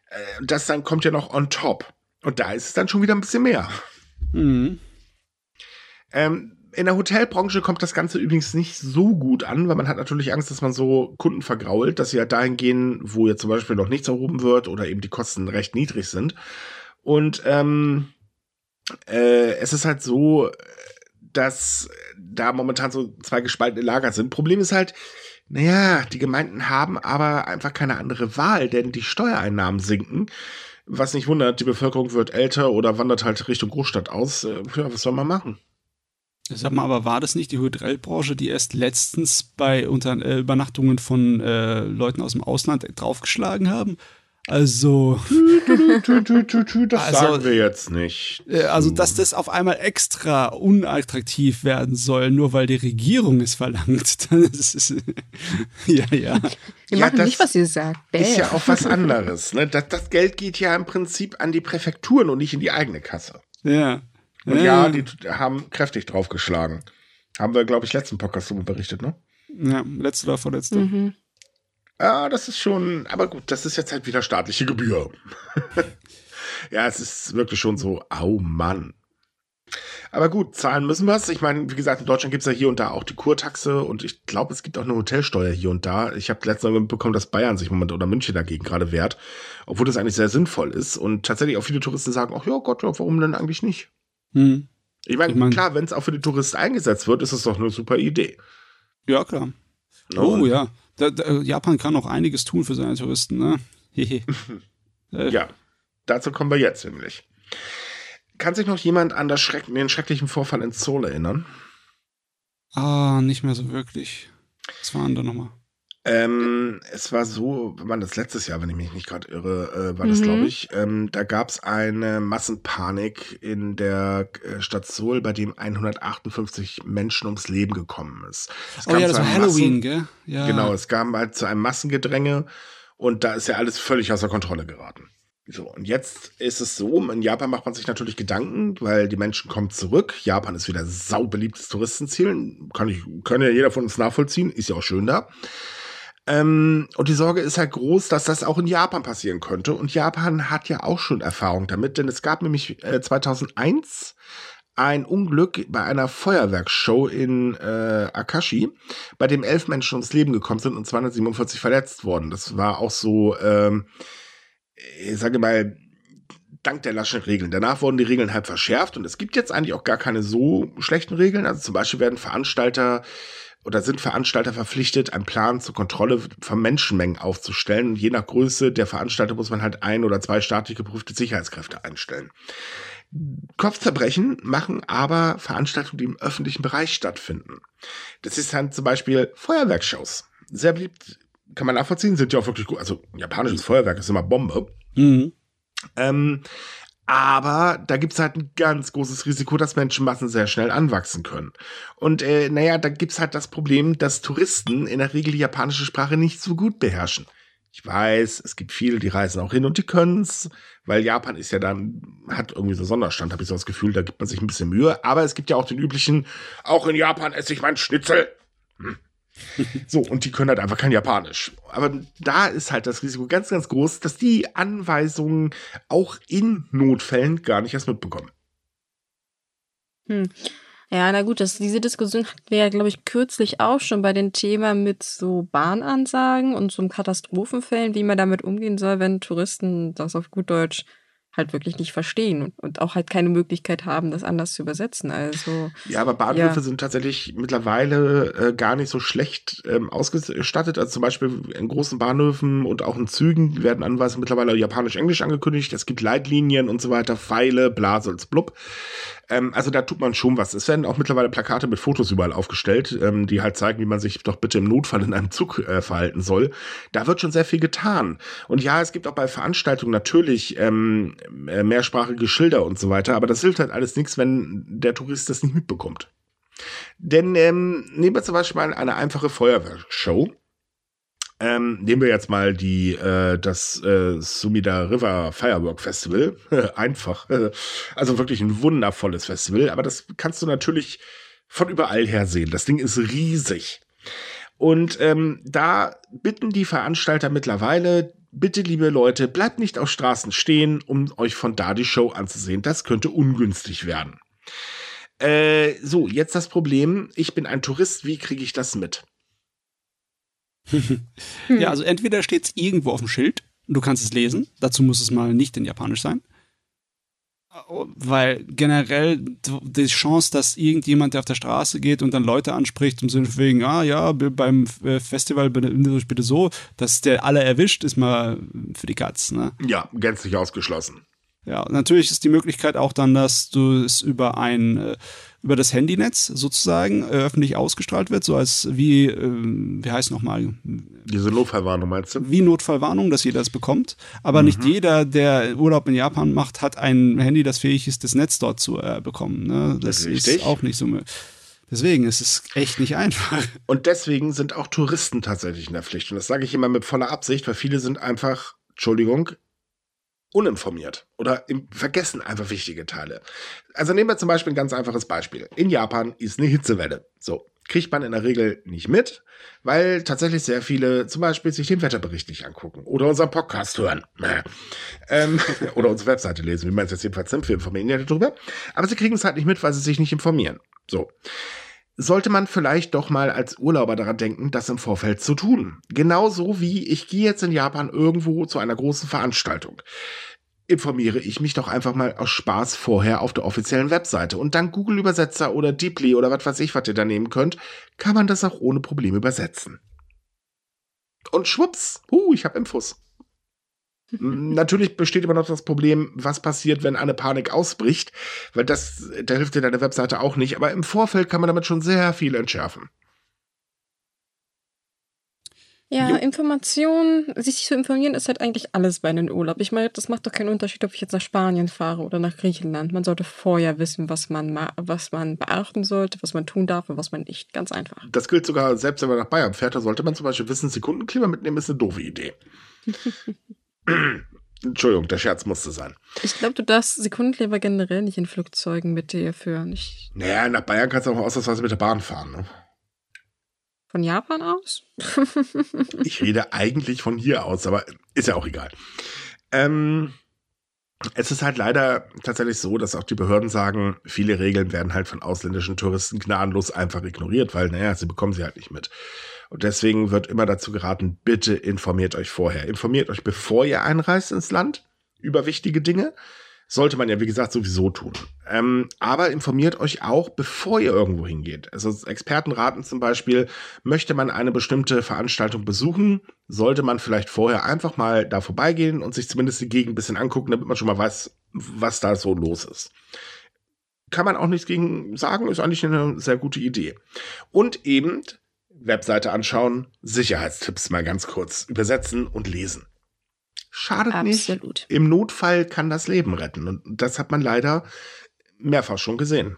Äh, das dann kommt ja noch on top. Und da ist es dann schon wieder ein bisschen mehr. Mhm. Ähm, in der Hotelbranche kommt das Ganze übrigens nicht so gut an, weil man hat natürlich Angst, dass man so Kunden vergrault, dass sie halt dahin gehen, wo jetzt zum Beispiel noch nichts erhoben wird oder eben die Kosten recht niedrig sind. Und ähm, äh, es ist halt so, dass da momentan so zwei gespaltene Lager sind. Problem ist halt, naja, die Gemeinden haben aber einfach keine andere Wahl, denn die Steuereinnahmen sinken. Was nicht wundert, die Bevölkerung wird älter oder wandert halt Richtung Großstadt aus. Äh, ja, was soll man machen? Sag mal, aber war das nicht die Hotelbranche, die erst letztens bei Unter äh, Übernachtungen von äh, Leuten aus dem Ausland draufgeschlagen haben? Also. das also, sagen wir jetzt nicht. Äh, also, dass das auf einmal extra unattraktiv werden soll, nur weil die Regierung es verlangt. Das ist, ja, ja. Wir ja, machen nicht, was ihr sagt. Bäh. Ist ja auch was anderes. Ne? Das, das Geld geht ja im Prinzip an die Präfekturen und nicht in die eigene Kasse. Ja. Und ja, die haben kräftig draufgeschlagen. Haben wir, glaube ich, letzten Podcast darüber berichtet, ne? Ja, letzte oder vorletzte. Mhm. Ja, das ist schon, aber gut, das ist jetzt halt wieder staatliche Gebühr. ja, es ist wirklich schon so, au Mann. Aber gut, zahlen müssen wir es. Ich meine, wie gesagt, in Deutschland gibt es ja hier und da auch die Kurtaxe und ich glaube, es gibt auch eine Hotelsteuer hier und da. Ich habe letztens mitbekommen, dass Bayern sich momentan oder München dagegen gerade wehrt, obwohl das eigentlich sehr sinnvoll ist. Und tatsächlich auch viele Touristen sagen, ach ja Gott, warum denn eigentlich nicht? Hm. Ich meine, ich mein, klar, wenn es auch für die Touristen eingesetzt wird, ist es doch eine super Idee. Ja, klar. Oh, ja. Da, da, Japan kann auch einiges tun für seine Touristen, ne? Ja, dazu kommen wir jetzt nämlich. Kann sich noch jemand an das Schreck den schrecklichen Vorfall in Seoul erinnern? Ah, nicht mehr so wirklich. Was waren da nochmal? Ähm, es war so, wann das letztes Jahr, wenn ich mich nicht gerade irre, äh, war das, mhm. glaube ich. Ähm, da gab es eine Massenpanik in der äh, Stadt Seoul, bei dem 158 Menschen ums Leben gekommen ist. Es oh ja, das war Halloween, gell? Ja. Genau, es kam halt zu einem Massengedränge und da ist ja alles völlig außer Kontrolle geraten. So, und jetzt ist es so, in Japan macht man sich natürlich Gedanken, weil die Menschen kommen zurück. Japan ist wieder saubeliebtes Touristenziel. Kann ich, kann ja jeder von uns nachvollziehen. Ist ja auch schön da. Ähm, und die Sorge ist halt groß, dass das auch in Japan passieren könnte. Und Japan hat ja auch schon Erfahrung damit, denn es gab nämlich äh, 2001 ein Unglück bei einer Feuerwerksshow in äh, Akashi, bei dem elf Menschen ums Leben gekommen sind und 247 verletzt worden. Das war auch so, ähm, ich sage mal, dank der laschen Regeln. Danach wurden die Regeln halt verschärft und es gibt jetzt eigentlich auch gar keine so schlechten Regeln. Also zum Beispiel werden Veranstalter oder sind Veranstalter verpflichtet, einen Plan zur Kontrolle von Menschenmengen aufzustellen. Und je nach Größe der Veranstalter muss man halt ein oder zwei staatlich geprüfte Sicherheitskräfte einstellen. Kopfzerbrechen machen aber Veranstaltungen, die im öffentlichen Bereich stattfinden. Das ist dann zum Beispiel Feuerwerkshows. Sehr beliebt, kann man nachvollziehen, sind ja auch wirklich gut. Also japanisches Feuerwerk ist immer Bombe. Mhm. Ähm, Aber da gibt's halt ein ganz großes Risiko, dass Menschenmassen sehr schnell anwachsen können. Und äh, naja, da gibt's halt das Problem, dass Touristen in der Regel die japanische Sprache nicht so gut beherrschen. Ich weiß, es gibt viele, die reisen auch hin und die können's, weil Japan ist ja dann, hat irgendwie so Sonderstand, habe ich so das Gefühl, da gibt man sich ein bisschen Mühe. Aber es gibt ja auch den üblichen, auch in Japan esse ich mein Schnitzel. So, und die können halt einfach kein Japanisch. Aber da ist halt das Risiko ganz, ganz groß, dass die Anweisungen auch in Notfällen gar nicht erst mitbekommen. Hm. Ja, na gut, das, diese Diskussion hatten wir ja, glaube ich, kürzlich auch schon bei dem Thema mit so Bahnansagen und so Katastrophenfällen, wie man damit umgehen soll, wenn Touristen das auf gut Deutsch halt wirklich nicht verstehen und auch halt keine Möglichkeit haben, das anders zu übersetzen. Also ja, aber Bahnhöfe ja. sind tatsächlich mittlerweile äh, gar nicht so schlecht ähm, ausgestattet. Also zum Beispiel in großen Bahnhöfen und auch in Zügen werden Anweisungen mittlerweile Japanisch-Englisch angekündigt. Es gibt Leitlinien und so weiter, Pfeile, Blasels, blub. Ähm, also da tut man schon was. Es werden auch mittlerweile Plakate mit Fotos überall aufgestellt, ähm, die halt zeigen, wie man sich doch bitte im Notfall in einem Zug äh, verhalten soll. Da wird schon sehr viel getan. Und ja, es gibt auch bei Veranstaltungen natürlich ähm, äh, mehrsprachige Schilder und so weiter, aber das hilft halt alles nichts, wenn der Tourist das nicht mitbekommt. Denn ähm, nehmen wir zum Beispiel mal eine einfache Feuerwehrshow. Ähm, nehmen wir jetzt mal die äh, das äh, Sumida River Firework Festival. Einfach. also wirklich ein wundervolles Festival. Aber das kannst du natürlich von überall her sehen. Das Ding ist riesig. Und ähm, da bitten die Veranstalter mittlerweile, bitte liebe Leute, bleibt nicht auf Straßen stehen, um euch von da die Show anzusehen. Das könnte ungünstig werden. Äh, so, jetzt das Problem. Ich bin ein Tourist. Wie kriege ich das mit? ja, also entweder steht es irgendwo auf dem Schild, du kannst es lesen, dazu muss es mal nicht in Japanisch sein. Weil generell die Chance, dass irgendjemand, der auf der Straße geht und dann Leute anspricht im Sinne wegen, ah ja, beim äh, Festival benimmt euch bitte so, dass der alle erwischt, ist mal für die Katz. Ne? Ja, gänzlich ausgeschlossen. Ja, natürlich ist die Möglichkeit auch dann, dass du es über ein äh, über das Handynetz sozusagen äh, öffentlich ausgestrahlt wird, so als wie, äh, wie heißt nochmal? Diese Notfallwarnung meinst du? Wie Notfallwarnung, dass jeder es bekommt. Aber mhm. nicht jeder, der Urlaub in Japan macht, hat ein Handy, das fähig ist, das Netz dort zu äh, bekommen. Ne? Das, das ist, ist auch nicht so. Deswegen ist es echt nicht einfach. Und deswegen sind auch Touristen tatsächlich in der Pflicht. Und das sage ich immer mit voller Absicht, weil viele sind einfach, Entschuldigung, uninformiert oder vergessen einfach wichtige Teile. Also nehmen wir zum Beispiel ein ganz einfaches Beispiel. In Japan ist eine Hitzewelle. So. Kriegt man in der Regel nicht mit, weil tatsächlich sehr viele zum Beispiel sich den Wetterbericht nicht angucken oder unseren Podcast hören. Ähm, oder unsere Webseite lesen, wie man es jetzt jedenfalls nimmt. Wir informieren ja darüber. Aber sie kriegen es halt nicht mit, weil sie sich nicht informieren. So sollte man vielleicht doch mal als Urlauber daran denken, das im Vorfeld zu tun. Genauso wie ich gehe jetzt in Japan irgendwo zu einer großen Veranstaltung. Informiere ich mich doch einfach mal aus Spaß vorher auf der offiziellen Webseite und dank Google Übersetzer oder Deeply oder was weiß ich, was ihr da nehmen könnt, kann man das auch ohne Probleme übersetzen. Und schwupps, uh, ich habe Infos. Natürlich besteht immer noch das Problem, was passiert, wenn eine Panik ausbricht, weil das, da hilft dir deine Webseite auch nicht, aber im Vorfeld kann man damit schon sehr viel entschärfen. Ja, jo. Information, sich zu informieren, ist halt eigentlich alles bei einem Urlaub. Ich meine, das macht doch keinen Unterschied, ob ich jetzt nach Spanien fahre oder nach Griechenland. Man sollte vorher wissen, was man, was man beachten sollte, was man tun darf und was man nicht. Ganz einfach. Das gilt sogar, selbst wenn man nach Bayern fährt, da sollte man zum Beispiel wissen, Sekundenklima mitnehmen ist eine doofe Idee. Entschuldigung, der Scherz musste sein. Ich glaube, du darfst Sekundenkleber generell nicht in Flugzeugen mit dir führen. Ich naja, nach Bayern kannst du auch ausnahmsweise mit der Bahn fahren. Ne? Von Japan aus? ich rede eigentlich von hier aus, aber ist ja auch egal. Ähm, es ist halt leider tatsächlich so, dass auch die Behörden sagen, viele Regeln werden halt von ausländischen Touristen gnadenlos einfach ignoriert, weil, naja, sie bekommen sie halt nicht mit. Und deswegen wird immer dazu geraten, bitte informiert euch vorher. Informiert euch, bevor ihr einreist ins Land über wichtige Dinge. Sollte man ja, wie gesagt, sowieso tun. Ähm, aber informiert euch auch, bevor ihr irgendwo hingeht. Also Experten raten zum Beispiel, möchte man eine bestimmte Veranstaltung besuchen, sollte man vielleicht vorher einfach mal da vorbeigehen und sich zumindest die Gegend ein bisschen angucken, damit man schon mal weiß, was da so los ist. Kann man auch nichts gegen sagen, ist eigentlich eine sehr gute Idee. Und eben Webseite anschauen, Sicherheitstipps mal ganz kurz übersetzen und lesen. Schadet Absolut. nicht. Im Notfall kann das Leben retten. Und das hat man leider mehrfach schon gesehen.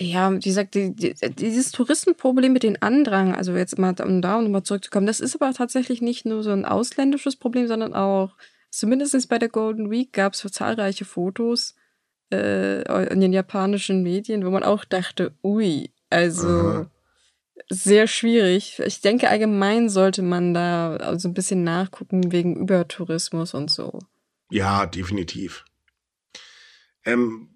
Ja, wie gesagt, die, die, dieses Touristenproblem mit den Andrang, also jetzt mal um da und mal zurückzukommen, das ist aber tatsächlich nicht nur so ein ausländisches Problem, sondern auch, zumindest bei der Golden Week gab es zahlreiche Fotos äh, in den japanischen Medien, wo man auch dachte, ui, also Aha. Sehr schwierig. Ich denke, allgemein sollte man da so ein bisschen nachgucken wegen Übertourismus und so. Ja, definitiv. Ähm,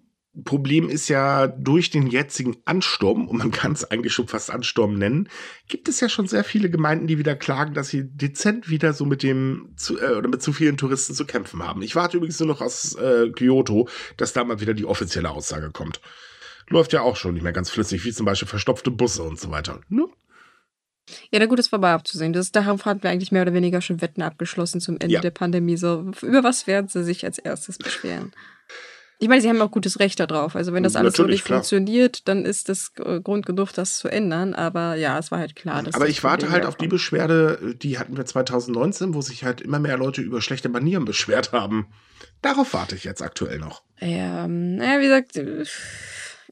Problem ist ja, durch den jetzigen Ansturm, und man kann es eigentlich schon fast Ansturm nennen, gibt es ja schon sehr viele Gemeinden, die wieder klagen, dass sie dezent wieder so mit dem zu, äh, oder mit zu vielen Touristen zu kämpfen haben. Ich warte übrigens nur noch aus äh, Kyoto, dass da mal wieder die offizielle Aussage kommt. Läuft ja auch schon nicht mehr ganz flüssig, wie zum Beispiel verstopfte Busse und so weiter. Ne? Ja, na gut, das war mal abzusehen. Das, darauf hatten wir eigentlich mehr oder weniger schon Wetten abgeschlossen zum Ende ja. der Pandemie. So, über was werden sie sich als erstes beschweren? Ich meine, sie haben auch gutes Recht darauf. Also wenn das alles Natürlich, so nicht klar. funktioniert, dann ist das Grund genug, das zu ändern. Aber ja, es war halt klar. Aber ich warte halt auf die Beschwerde, die hatten wir 2019, wo sich halt immer mehr Leute über schlechte Manieren beschwert haben. Darauf warte ich jetzt aktuell noch. Ja, naja, wie gesagt,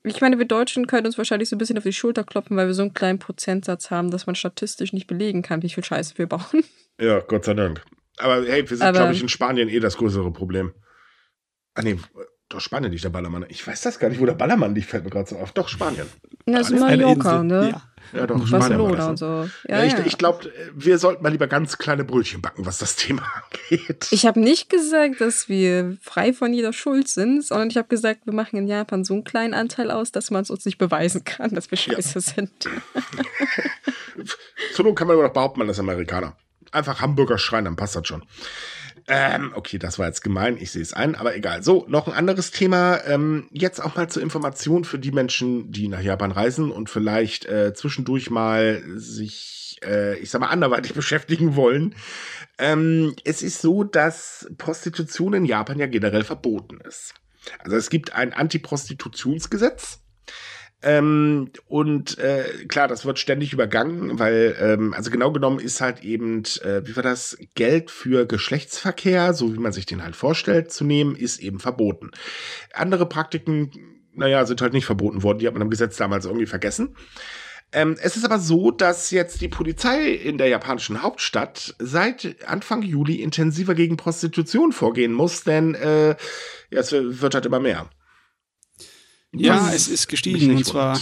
ich meine, wir Deutschen können uns wahrscheinlich so ein bisschen auf die Schulter klopfen, weil wir so einen kleinen Prozentsatz haben, dass man statistisch nicht belegen kann, wie viel Scheiße wir bauen. Ja, Gott sei Dank. Aber hey, wir sind, glaube ich, in Spanien eh das größere Problem. Ah, nee, doch, Spanien nicht der Ballermann. Ich weiß das gar nicht, wo der Ballermann liegt, fällt mir gerade so auf. Doch, Spanien. Das ist Mallorca, ne? Ja. Ja, doch, Barcelona und so. Ja, ja, ich, ja. ich glaube, wir sollten mal lieber ganz kleine Brötchen backen, was das Thema angeht. Ich habe nicht gesagt, dass wir frei von jeder Schuld sind, sondern ich habe gesagt, wir machen in Japan so einen kleinen Anteil aus, dass man es uns nicht beweisen kann, dass wir scheiße sind. Zur Not kann man aber doch behaupten, man ist Amerikaner. Einfach Hamburger schreien, dann passt das schon. Ähm, okay, das war jetzt gemein, ich sehe es ein, aber egal. So, noch ein anderes Thema. Ähm, jetzt auch mal zur Information für die Menschen, die nach Japan reisen und vielleicht äh, zwischendurch mal sich, äh, ich sag mal, anderweitig beschäftigen wollen. Ähm, es ist so, dass Prostitution in Japan ja generell verboten ist. Also es gibt ein Antiprostitutionsgesetz. Ähm, und äh, klar, das wird ständig übergangen, weil, ähm, also genau genommen ist halt eben, äh, wie war das, Geld für Geschlechtsverkehr, so wie man sich den halt vorstellt, zu nehmen, ist eben verboten. Andere Praktiken, naja, sind halt nicht verboten worden, die hat man im Gesetz damals irgendwie vergessen. Ähm, es ist aber so, dass jetzt die Polizei in der japanischen Hauptstadt seit Anfang Juli intensiver gegen Prostitution vorgehen muss, denn äh, ja, es wird halt immer mehr. Ja, es ist gestiegen und zwar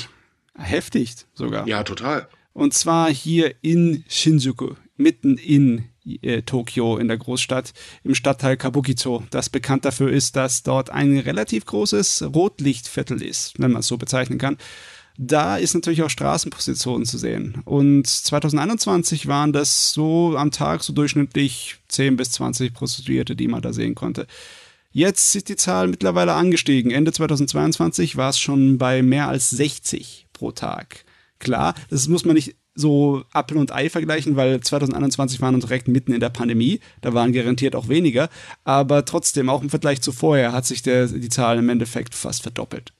heftig sogar. Ja, total. Und zwar hier in Shinjuku, mitten in äh, Tokio, in der Großstadt, im Stadtteil Kabukicho, das bekannt dafür ist, dass dort ein relativ großes Rotlichtviertel ist, wenn man es so bezeichnen kann. Da ist natürlich auch Straßenpositionen zu sehen. Und 2021 waren das so am Tag so durchschnittlich 10 bis 20 Prostituierte, die man da sehen konnte. Jetzt ist die Zahl mittlerweile angestiegen. Ende 2022 war es schon bei mehr als 60 pro Tag. Klar, das muss man nicht so Apfel und Ei vergleichen, weil 2021 waren wir direkt mitten in der Pandemie. Da waren garantiert auch weniger. Aber trotzdem, auch im Vergleich zu vorher, hat sich der, die Zahl im Endeffekt fast verdoppelt.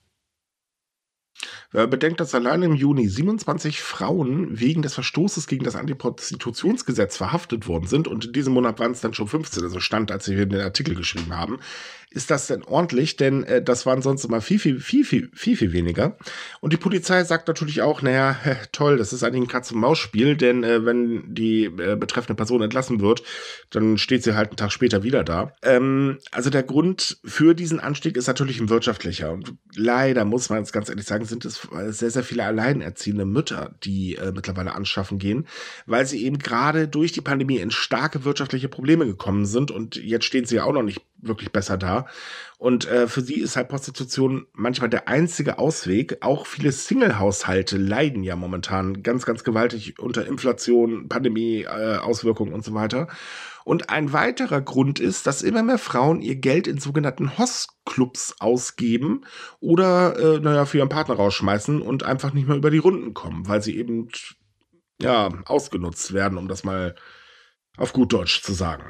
Bedenkt, dass allein im Juni 27 Frauen wegen des Verstoßes gegen das Antiprostitutionsgesetz verhaftet worden sind und in diesem Monat waren es dann schon 15, also stand, als wir den Artikel geschrieben haben, ist das denn ordentlich? Denn äh, das waren sonst immer viel, viel, viel, viel, viel, viel weniger. Und die Polizei sagt natürlich auch, naja, toll, das ist eigentlich ein Katz-und-Maus-Spiel, denn äh, wenn die äh, betreffende Person entlassen wird, dann steht sie halt einen Tag später wieder da. Ähm, also der Grund für diesen Anstieg ist natürlich ein wirtschaftlicher. Und leider muss man jetzt ganz ehrlich sagen, sind es sehr, sehr viele alleinerziehende Mütter, die äh, mittlerweile anschaffen gehen, weil sie eben gerade durch die Pandemie in starke wirtschaftliche Probleme gekommen sind und jetzt stehen sie ja auch noch nicht wirklich besser da. Und äh, für sie ist halt Prostitution manchmal der einzige Ausweg. Auch viele Single-Haushalte leiden ja momentan ganz, ganz gewaltig unter Inflation, Pandemie, äh, Auswirkungen und so weiter. Und ein weiterer Grund ist, dass immer mehr Frauen ihr Geld in sogenannten Host-Clubs ausgeben oder, äh, naja, für ihren Partner rausschmeißen und einfach nicht mehr über die Runden kommen, weil sie eben, ja, ausgenutzt werden, um das mal auf gut Deutsch zu sagen.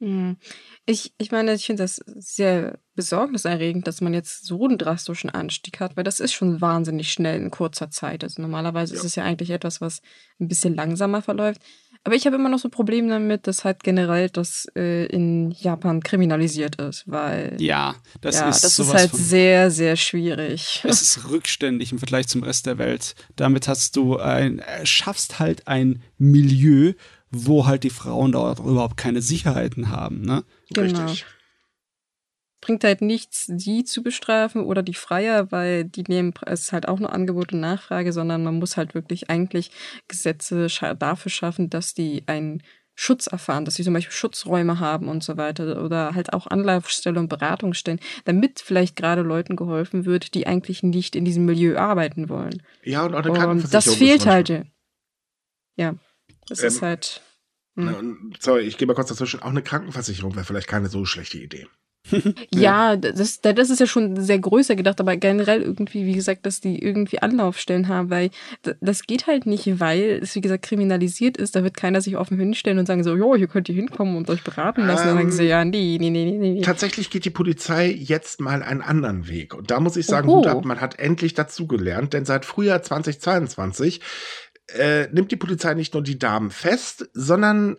Hm. Ich, ich meine, ich finde das sehr besorgniserregend, dass man jetzt so einen drastischen Anstieg hat, weil das ist schon wahnsinnig schnell in kurzer Zeit. Also normalerweise ja. ist es ja eigentlich etwas, was ein bisschen langsamer verläuft. Aber ich habe immer noch so Probleme damit, dass halt generell das äh, in Japan kriminalisiert ist, weil. Ja, das ja, ist das ist halt von- sehr, sehr schwierig. Es ist rückständig im Vergleich zum Rest der Welt. Damit hast du ein, äh, schaffst halt ein Milieu, wo halt die Frauen dort überhaupt keine Sicherheiten haben. Ne? Genau. Richtig. Bringt halt nichts, die zu bestrafen oder die Freier, weil die nehmen, es ist halt auch nur Angebot und Nachfrage, sondern man muss halt wirklich eigentlich Gesetze dafür schaffen, dass die einen Schutz erfahren, dass sie zum Beispiel Schutzräume haben und so weiter oder halt auch Anlaufstellen und Beratungsstellen, damit vielleicht gerade Leuten geholfen wird, die eigentlich nicht in diesem Milieu arbeiten wollen. Ja, und auch eine Und Krankenversicherung. das fehlt halt. Ja, das Ähm, ist halt. hm. Na, und, sorry, ich gehe mal kurz dazwischen. Auch eine Krankenversicherung wäre vielleicht keine so schlechte Idee. Ja, das, das ist ja schon sehr größer gedacht, aber generell irgendwie, wie gesagt, dass die irgendwie Anlaufstellen haben, weil das geht halt nicht, weil es, wie gesagt, kriminalisiert ist. Da wird keiner sich offen hinstellen und sagen so, jo, hier könnt ihr hinkommen und euch beraten lassen. dann sagen sie, Ähm, ja, nee, nee, nee, nee. Tatsächlich geht die Polizei jetzt mal einen anderen Weg. Und da muss ich sagen, Oho. Ab, man hat endlich dazugelernt, denn seit Frühjahr 2022 äh, nimmt die Polizei nicht nur die Damen fest, sondern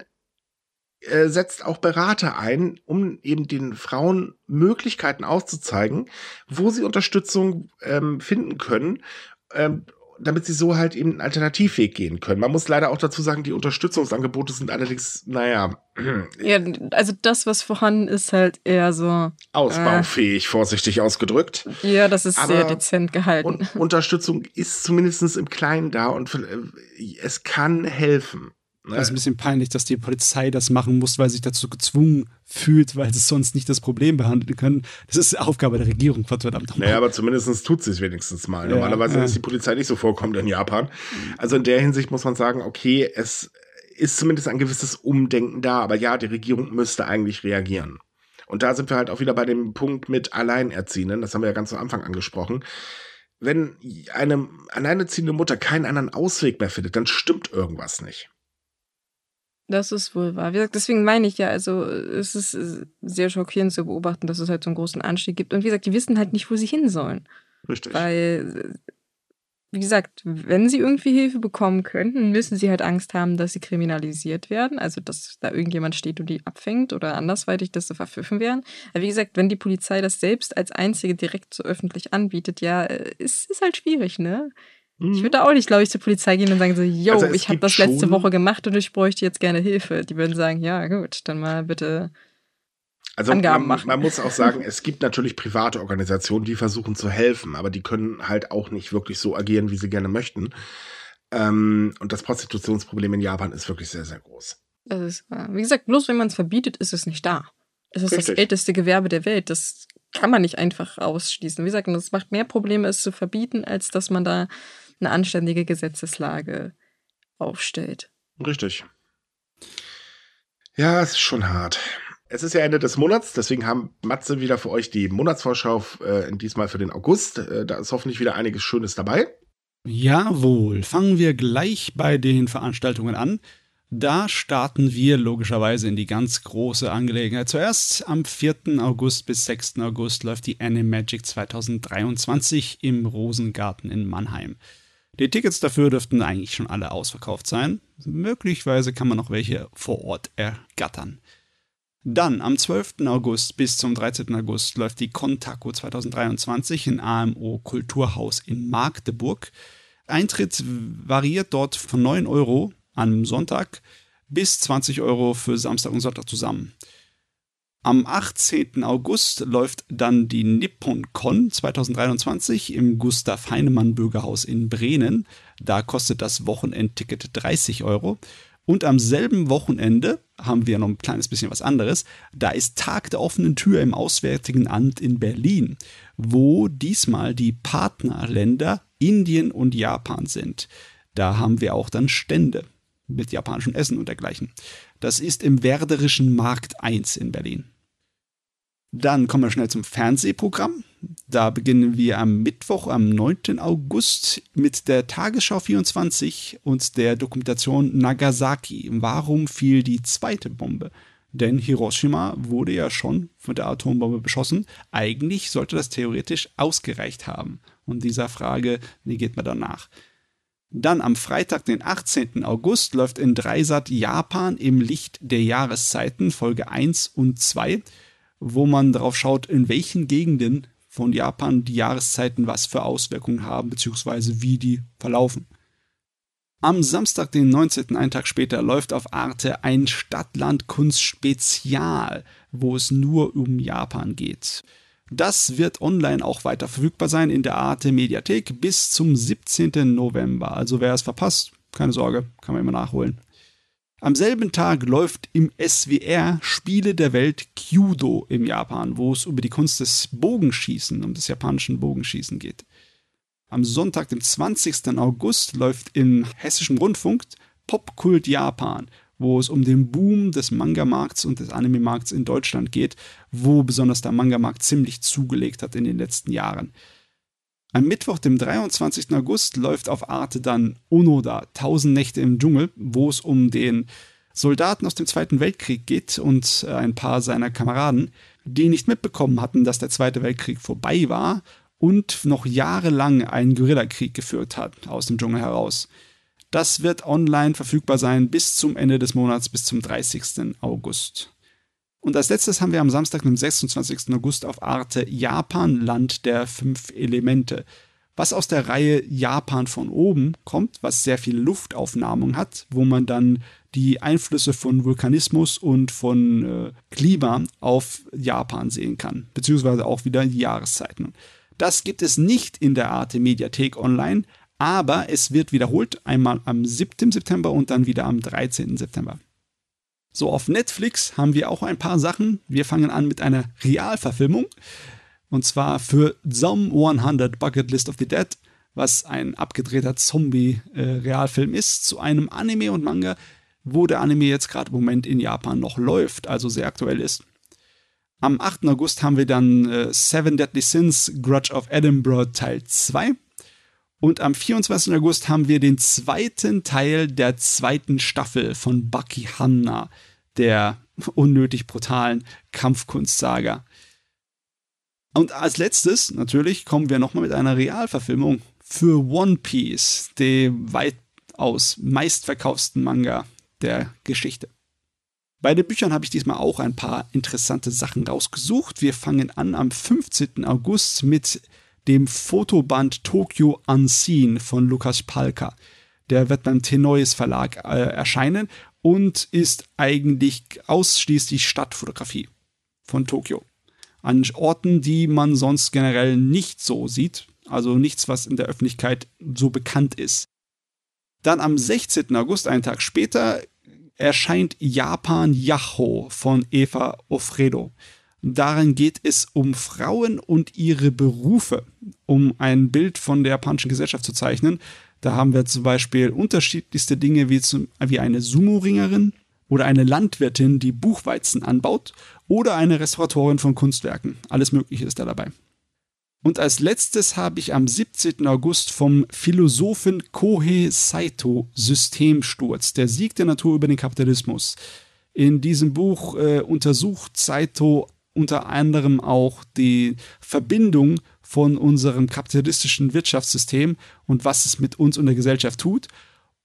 äh, setzt auch Berater ein, um eben den Frauen Möglichkeiten aufzuzeigen, wo sie Unterstützung ähm, finden können, ähm, damit sie so halt eben einen Alternativweg gehen können. Man muss leider auch dazu sagen, die Unterstützungsangebote sind allerdings, naja, Ja, also das, was vorhanden ist, halt eher so, ausbaufähig, vorsichtig ausgedrückt. ja, das ist Aber- sehr dezent gehalten. Und Unterstützung ist zumindest im Kleinen da und äh, es kann helfen. Ne? Das ist ein bisschen peinlich, dass die Polizei das machen muss, weil sie sich dazu gezwungen fühlt, weil sie sonst nicht das Problem behandeln können. Das ist Aufgabe der Regierung, verdammt nochmal. Naja, aber zumindest tut sie es wenigstens mal. Ja, Normalerweise ja. ist die Polizei nicht so vorkommend in Japan. Also in der Hinsicht muss man sagen, okay, es ist zumindest ein gewisses Umdenken da, aber ja, die Regierung müsste eigentlich reagieren. Und da sind wir halt auch wieder bei dem Punkt mit Alleinerziehenden, das haben wir ja ganz am Anfang angesprochen. Wenn eine alleinerziehende Mutter keinen anderen Ausweg mehr findet, dann stimmt irgendwas nicht. Das ist wohl wahr. Wie gesagt, deswegen meine ich ja, also es ist äh, sehr schockierend zu beobachten, dass es halt so einen großen Anstieg gibt. Und wie gesagt, die wissen halt nicht, wo sie hin sollen. Richtig. Weil, wie gesagt, wenn sie irgendwie Hilfe bekommen könnten, müssen sie halt Angst haben, dass sie kriminalisiert werden. Also, dass da irgendjemand steht und die abfängt oder andersweitig, dass sie verpfiffen werden. Aber wie gesagt, wenn die Polizei das selbst als einzige direkt so öffentlich anbietet, ja, äh, ist, ist halt schwierig, ne? Ich würde auch nicht, glaube ich, zur Polizei gehen und sagen so, yo, Also es ich habe das letzte Woche gemacht und ich bräuchte jetzt gerne Hilfe. Die würden sagen, ja, gut, dann mal bitte. Also Angaben man, machen. man muss auch sagen, es gibt natürlich private Organisationen, die versuchen zu helfen, aber die können halt auch nicht wirklich so agieren, wie sie gerne möchten. Ähm, und das Prostitutionsproblem in Japan ist wirklich sehr, sehr groß. Das ist, wie gesagt, bloß wenn man es verbietet, ist es nicht da. Es ist das Richtig. älteste Gewerbe der Welt. Das kann man nicht einfach ausschließen. Wie gesagt, das macht mehr Probleme, es zu verbieten, als dass man da eine anständige Gesetzeslage aufstellt. Richtig. Ja, es ist schon hart. Es ist ja Ende des Monats, deswegen haben Matze wieder für euch die Monatsvorschau äh, diesmal für den August. Äh, da ist hoffentlich wieder einiges Schönes dabei. Jawohl, fangen wir gleich bei den Veranstaltungen an. Da starten wir logischerweise in die ganz große Angelegenheit. Zuerst am 4. August bis 6. August läuft die Animagic 2023 im Rosengarten in Mannheim. Die Tickets dafür dürften eigentlich schon alle ausverkauft sein. Möglicherweise kann man noch welche vor Ort ergattern. Dann am 12. August bis zum 13. August läuft die Contaco 2023 in AMO Kulturhaus in Magdeburg. Eintritt variiert dort von 9 Euro am Sonntag bis 20 Euro für Samstag und Sonntag zusammen. Am 18. August läuft dann die Nippon Con 2023 im Gustav Heinemann Bürgerhaus in Bremen. Da kostet das Wochenendticket 30 Euro. Und am selben Wochenende haben wir noch ein kleines bisschen was anderes. Da ist Tag der offenen Tür im Auswärtigen Amt in Berlin, wo diesmal die Partnerländer Indien und Japan sind. Da haben wir auch dann Stände mit japanischem Essen und dergleichen. Das ist im Werderischen Markt 1 in Berlin. Dann kommen wir schnell zum Fernsehprogramm. Da beginnen wir am Mittwoch, am 9. August mit der Tagesschau 24 und der Dokumentation Nagasaki. Warum fiel die zweite Bombe? Denn Hiroshima wurde ja schon von der Atombombe beschossen. Eigentlich sollte das theoretisch ausgereicht haben. Und dieser Frage, wie geht man danach? Dann am Freitag, den 18. August, läuft in Dreisat Japan im Licht der Jahreszeiten, Folge 1 und 2, wo man darauf schaut, in welchen Gegenden von Japan die Jahreszeiten was für Auswirkungen haben, beziehungsweise wie die verlaufen. Am Samstag, den 19. einen Tag später, läuft auf Arte ein Stadtland-Kunst-Spezial, wo es nur um Japan geht. Das wird online auch weiter verfügbar sein in der Arte Mediathek bis zum 17. November. Also wer es verpasst, keine Sorge, kann man immer nachholen. Am selben Tag läuft im SWR Spiele der Welt Kyudo im Japan, wo es über die Kunst des Bogenschießen, um des japanischen Bogenschießen geht. Am Sonntag, dem 20. August, läuft im Hessischen Rundfunk Popkult Japan, wo es um den Boom des Manga-Markts und des Anime-Markts in Deutschland geht, wo besonders der Manga-Markt ziemlich zugelegt hat in den letzten Jahren. Am Mittwoch, dem 23. August, läuft auf Arte dann Onoda, Tausend Nächte im Dschungel, wo es um den Soldaten aus dem Zweiten Weltkrieg geht und äh, ein paar seiner Kameraden, die nicht mitbekommen hatten, dass der Zweite Weltkrieg vorbei war und noch jahrelang einen Guerillakrieg geführt hat aus dem Dschungel heraus. Das wird online verfügbar sein bis zum Ende des Monats, bis zum 30. August. Und als letztes haben wir am Samstag, dem 26. August auf Arte Japan, Land der fünf Elemente. Was aus der Reihe Japan von oben kommt, was sehr viele Luftaufnahmen hat, wo man dann die Einflüsse von Vulkanismus und von äh, Klima auf Japan sehen kann, beziehungsweise auch wieder die Jahreszeiten. Das gibt es nicht in der Arte Mediathek online, aber es wird wiederholt, einmal am 7. September und dann wieder am 13. September. So, auf Netflix haben wir auch ein paar Sachen. Wir fangen an mit einer Realverfilmung. Und zwar für Zom 100 Bucket List of the Dead, was ein abgedrehter Zombie-Realfilm ist, zu einem Anime und Manga, wo der Anime jetzt gerade im Moment in Japan noch läuft, also sehr aktuell ist. Am 8. August haben wir dann äh, Seven Deadly Sins, Grudge of Edinburgh Teil 2. Und am 24. August haben wir den zweiten Teil der zweiten Staffel von Bucky Hanna, der unnötig brutalen Kampfkunstsaga. Und als letztes, natürlich, kommen wir nochmal mit einer Realverfilmung für One Piece, dem weitaus meistverkaufsten Manga der Geschichte. Bei den Büchern habe ich diesmal auch ein paar interessante Sachen rausgesucht. Wir fangen an am 15. August mit dem Fotoband Tokyo Unseen von Lukas Palka. Der wird beim Tenois Verlag äh, erscheinen und ist eigentlich ausschließlich Stadtfotografie von Tokio. An Orten, die man sonst generell nicht so sieht. Also nichts, was in der Öffentlichkeit so bekannt ist. Dann am 16. August, einen Tag später, erscheint Japan Yaho von Eva Ofredo. Darin geht es um Frauen und ihre Berufe, um ein Bild von der japanischen Gesellschaft zu zeichnen. Da haben wir zum Beispiel unterschiedlichste Dinge wie, zum, wie eine Sumo-Ringerin oder eine Landwirtin, die Buchweizen anbaut oder eine Restauratorin von Kunstwerken. Alles Mögliche ist da dabei. Und als letztes habe ich am 17. August vom Philosophen Kohei Saito Systemsturz, der Sieg der Natur über den Kapitalismus. In diesem Buch äh, untersucht Saito unter anderem auch die Verbindung von unserem kapitalistischen Wirtschaftssystem und was es mit uns und der Gesellschaft tut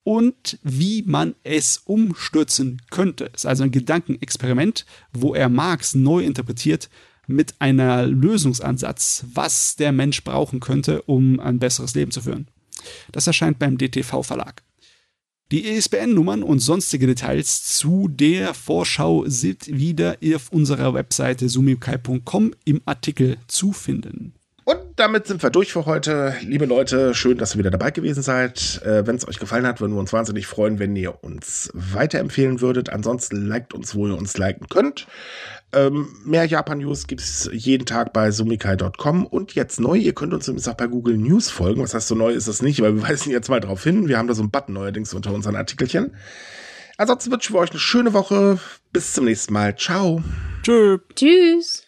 und wie man es umstürzen könnte. Es ist also ein Gedankenexperiment, wo er Marx neu interpretiert mit einer Lösungsansatz, was der Mensch brauchen könnte, um ein besseres Leben zu führen. Das erscheint beim DTV Verlag. Die ISBN-Nummern und sonstige Details zu der Vorschau sind wieder auf unserer Webseite sumikai.com im Artikel zu finden. Und damit sind wir durch für heute. Liebe Leute, schön, dass ihr wieder dabei gewesen seid. Äh, wenn es euch gefallen hat, würden wir uns wahnsinnig freuen, wenn ihr uns weiterempfehlen würdet. Ansonsten liked uns, wo ihr uns liken könnt. Ähm, mehr Japan-News gibt es jeden Tag bei sumikai.com und jetzt neu, ihr könnt uns übrigens auch bei Google News folgen. Was heißt so neu ist das nicht, weil wir weisen jetzt mal drauf hin. Wir haben da so einen Button neuerdings unter unseren Artikelchen. Ansonsten wünschen wir euch eine schöne Woche. Bis zum nächsten Mal. Ciao. Tschö. Tschüss.